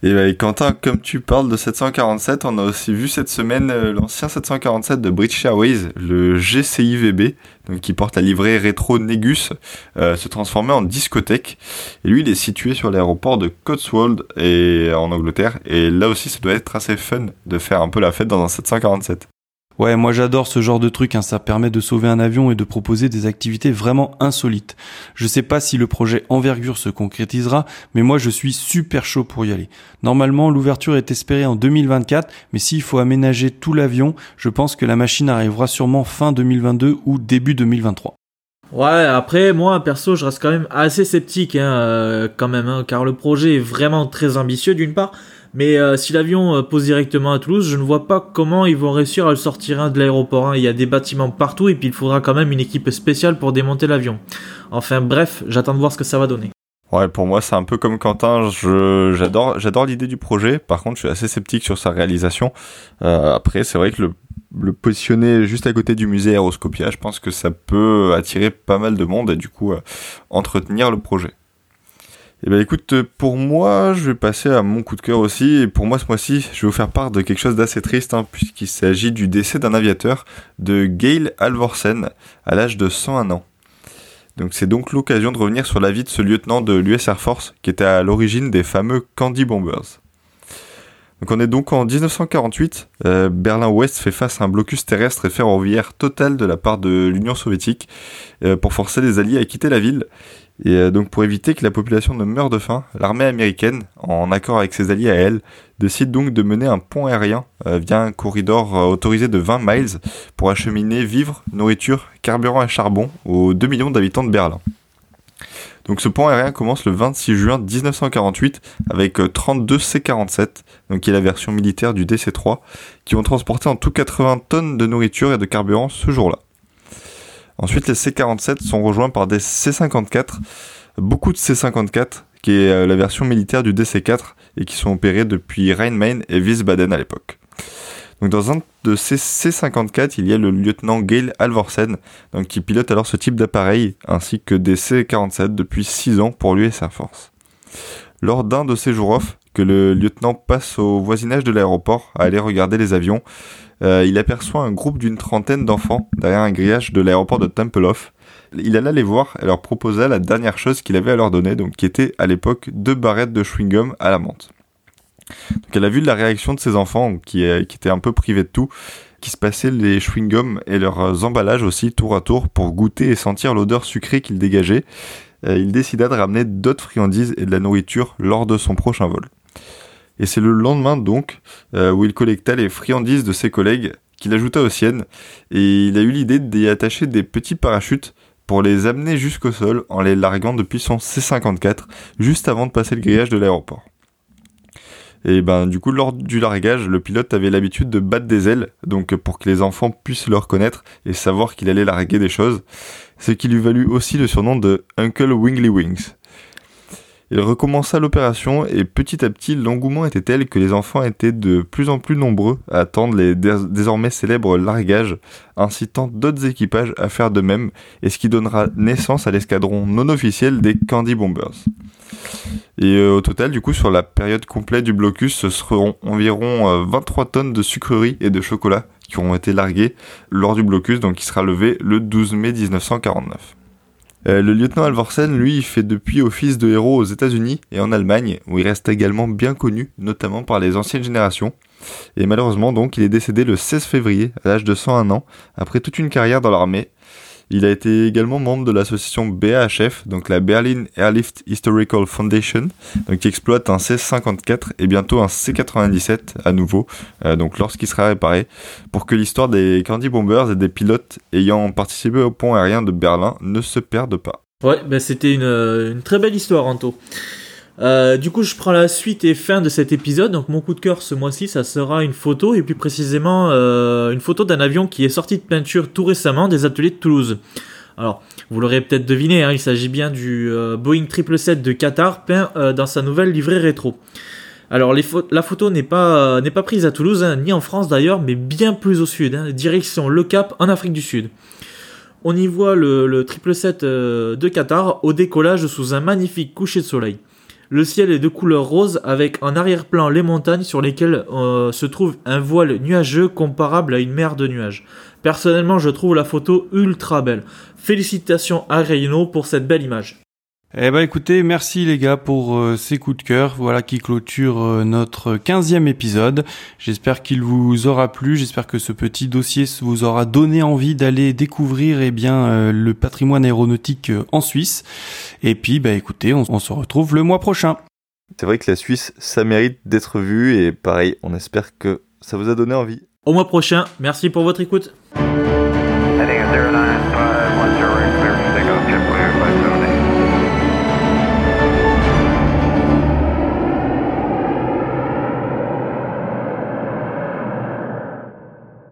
Speaker 3: Et bah, Quentin, comme tu parles de 747, on a aussi vu cette semaine euh, l'ancien 747 de British Airways, le GCIVB, donc qui porte la livrée rétro Negus, euh, se transformer en discothèque. Et lui, il est situé sur l'aéroport de Cotswold et en Angleterre. Et là aussi, ça doit être assez fun de faire un peu la fête dans un 747.
Speaker 1: Ouais, moi j'adore ce genre de truc, hein. ça permet de sauver un avion et de proposer des activités vraiment insolites. Je sais pas si le projet envergure se concrétisera, mais moi je suis super chaud pour y aller. Normalement, l'ouverture est espérée en 2024, mais s'il faut aménager tout l'avion, je pense que la machine arrivera sûrement fin 2022 ou début 2023.
Speaker 2: Ouais, après, moi, perso, je reste quand même assez sceptique, hein, euh, quand même, hein, car le projet est vraiment très ambitieux d'une part, mais euh, si l'avion euh, pose directement à Toulouse, je ne vois pas comment ils vont réussir à le sortir hein, de l'aéroport. Hein. Il y a des bâtiments partout et puis il faudra quand même une équipe spéciale pour démonter l'avion. Enfin bref, j'attends de voir ce que ça va donner.
Speaker 3: Ouais, pour moi, c'est un peu comme Quentin. J'adore, j'adore l'idée du projet. Par contre, je suis assez sceptique sur sa réalisation. Euh, après, c'est vrai que le, le, positionner juste à côté du musée Aéroscopia, je pense que ça peut attirer pas mal de monde et du coup entretenir le projet. Eh ben écoute, pour moi, je vais passer à mon coup de cœur aussi. Et pour moi, ce mois-ci, je vais vous faire part de quelque chose d'assez triste, hein, puisqu'il s'agit du décès d'un aviateur, de Gail Alvorsen, à l'âge de 101 ans. Donc c'est donc l'occasion de revenir sur la vie de ce lieutenant de l'US Air Force, qui était à l'origine des fameux Candy Bombers. Donc on est donc en 1948, euh, Berlin-Ouest fait face à un blocus terrestre et ferroviaire total de la part de l'Union soviétique euh, pour forcer les Alliés à quitter la ville. Et euh, donc pour éviter que la population ne meure de faim, l'armée américaine, en accord avec ses alliés à elle, décide donc de mener un pont aérien euh, via un corridor euh, autorisé de 20 miles pour acheminer vivres, nourriture, carburant et charbon aux 2 millions d'habitants de Berlin. Donc ce pont aérien commence le 26 juin 1948 avec 32 C-47, donc qui est la version militaire du DC-3, qui vont transporter en tout 80 tonnes de nourriture et de carburant ce jour-là. Ensuite, les C-47 sont rejoints par des C-54, beaucoup de C-54, qui est euh, la version militaire du DC-4 et qui sont opérés depuis Rhein-Main et Wiesbaden à l'époque. Donc dans un de ces C-54, il y a le lieutenant Gail Alvorsen, donc qui pilote alors ce type d'appareil, ainsi que des C-47 depuis 6 ans pour l'US Air Force. Lors d'un de ces jours off, que le lieutenant passe au voisinage de l'aéroport à aller regarder les avions, euh, il aperçoit un groupe d'une trentaine d'enfants derrière un grillage de l'aéroport de Tempelhof. Il alla les voir et leur proposa la dernière chose qu'il avait à leur donner, donc qui était à l'époque deux barrettes de chewing-gum à la menthe. Elle a vu la réaction de ces enfants qui, euh, qui étaient un peu privés de tout, qui se passaient les chewing-gums et leurs emballages aussi tour à tour pour goûter et sentir l'odeur sucrée qu'ils dégageaient. Euh, il décida de ramener d'autres friandises et de la nourriture lors de son prochain vol. Et c'est le lendemain donc euh, où il collecta les friandises de ses collègues qu'il ajouta aux siennes et il a eu l'idée d'y attacher des petits parachutes pour les amener jusqu'au sol en les larguant depuis son C54 juste avant de passer le grillage de l'aéroport. Et ben du coup lors du largage, le pilote avait l'habitude de battre des ailes, donc pour que les enfants puissent le reconnaître et savoir qu'il allait larguer des choses, ce qui lui valut aussi le surnom de Uncle Wingly Wings. Il recommença l'opération et petit à petit l'engouement était tel que les enfants étaient de plus en plus nombreux à attendre les désormais célèbres largages, incitant d'autres équipages à faire de même, et ce qui donnera naissance à l'escadron non officiel des Candy Bombers. Et euh, au total, du coup, sur la période complète du blocus, ce seront environ 23 euh, tonnes de sucreries et de chocolat qui auront été larguées lors du blocus, donc qui sera levé le 12 mai 1949. Euh, le lieutenant Alvorsen, lui, fait depuis office de héros aux États-Unis et en Allemagne, où il reste également bien connu, notamment par les anciennes générations. Et malheureusement, donc, il est décédé le 16 février, à l'âge de 101 ans, après toute une carrière dans l'armée. Il a été également membre de l'association BAHF, donc la Berlin Airlift Historical Foundation, donc qui exploite un C-54 et bientôt un C-97 à nouveau, euh, donc lorsqu'il sera réparé, pour que l'histoire des Candy Bombers et des pilotes ayant participé au pont aérien de Berlin ne se perde pas.
Speaker 2: Ouais, ben c'était une, une, très belle histoire, Anto. Euh, du coup, je prends la suite et fin de cet épisode. Donc, mon coup de cœur ce mois-ci, ça sera une photo, et plus précisément euh, une photo d'un avion qui est sorti de peinture tout récemment des ateliers de Toulouse. Alors, vous l'aurez peut-être deviné, hein, il s'agit bien du euh, Boeing 777 de Qatar, peint dans sa nouvelle livrée rétro. Alors, la photo n'est pas, prise à Toulouse, hein, ni en France d'ailleurs, mais bien plus au sud, hein, direction Le Cap en Afrique du Sud. On y voit le, le 777 de Qatar au décollage sous un magnifique coucher de soleil. Le ciel est de couleur rose avec en arrière-plan les montagnes sur lesquelles euh, se trouve un voile nuageux comparable à une mer de nuages. Personnellement, je trouve la photo ultra belle. Félicitations à Reyno pour cette belle image.
Speaker 1: Eh ben écoutez, merci les gars pour euh, ces coups de cœur, voilà qui clôture euh, notre 15e épisode. J'espère qu'il vous aura plu, j'espère que ce petit dossier vous aura donné envie d'aller découvrir eh bien euh, le patrimoine aéronautique en Suisse. Et puis bah écoutez, on, on se retrouve le mois prochain.
Speaker 3: C'est vrai que la Suisse, ça mérite d'être vu et pareil, on espère que ça vous a donné envie.
Speaker 2: Au mois prochain, merci pour votre écoute.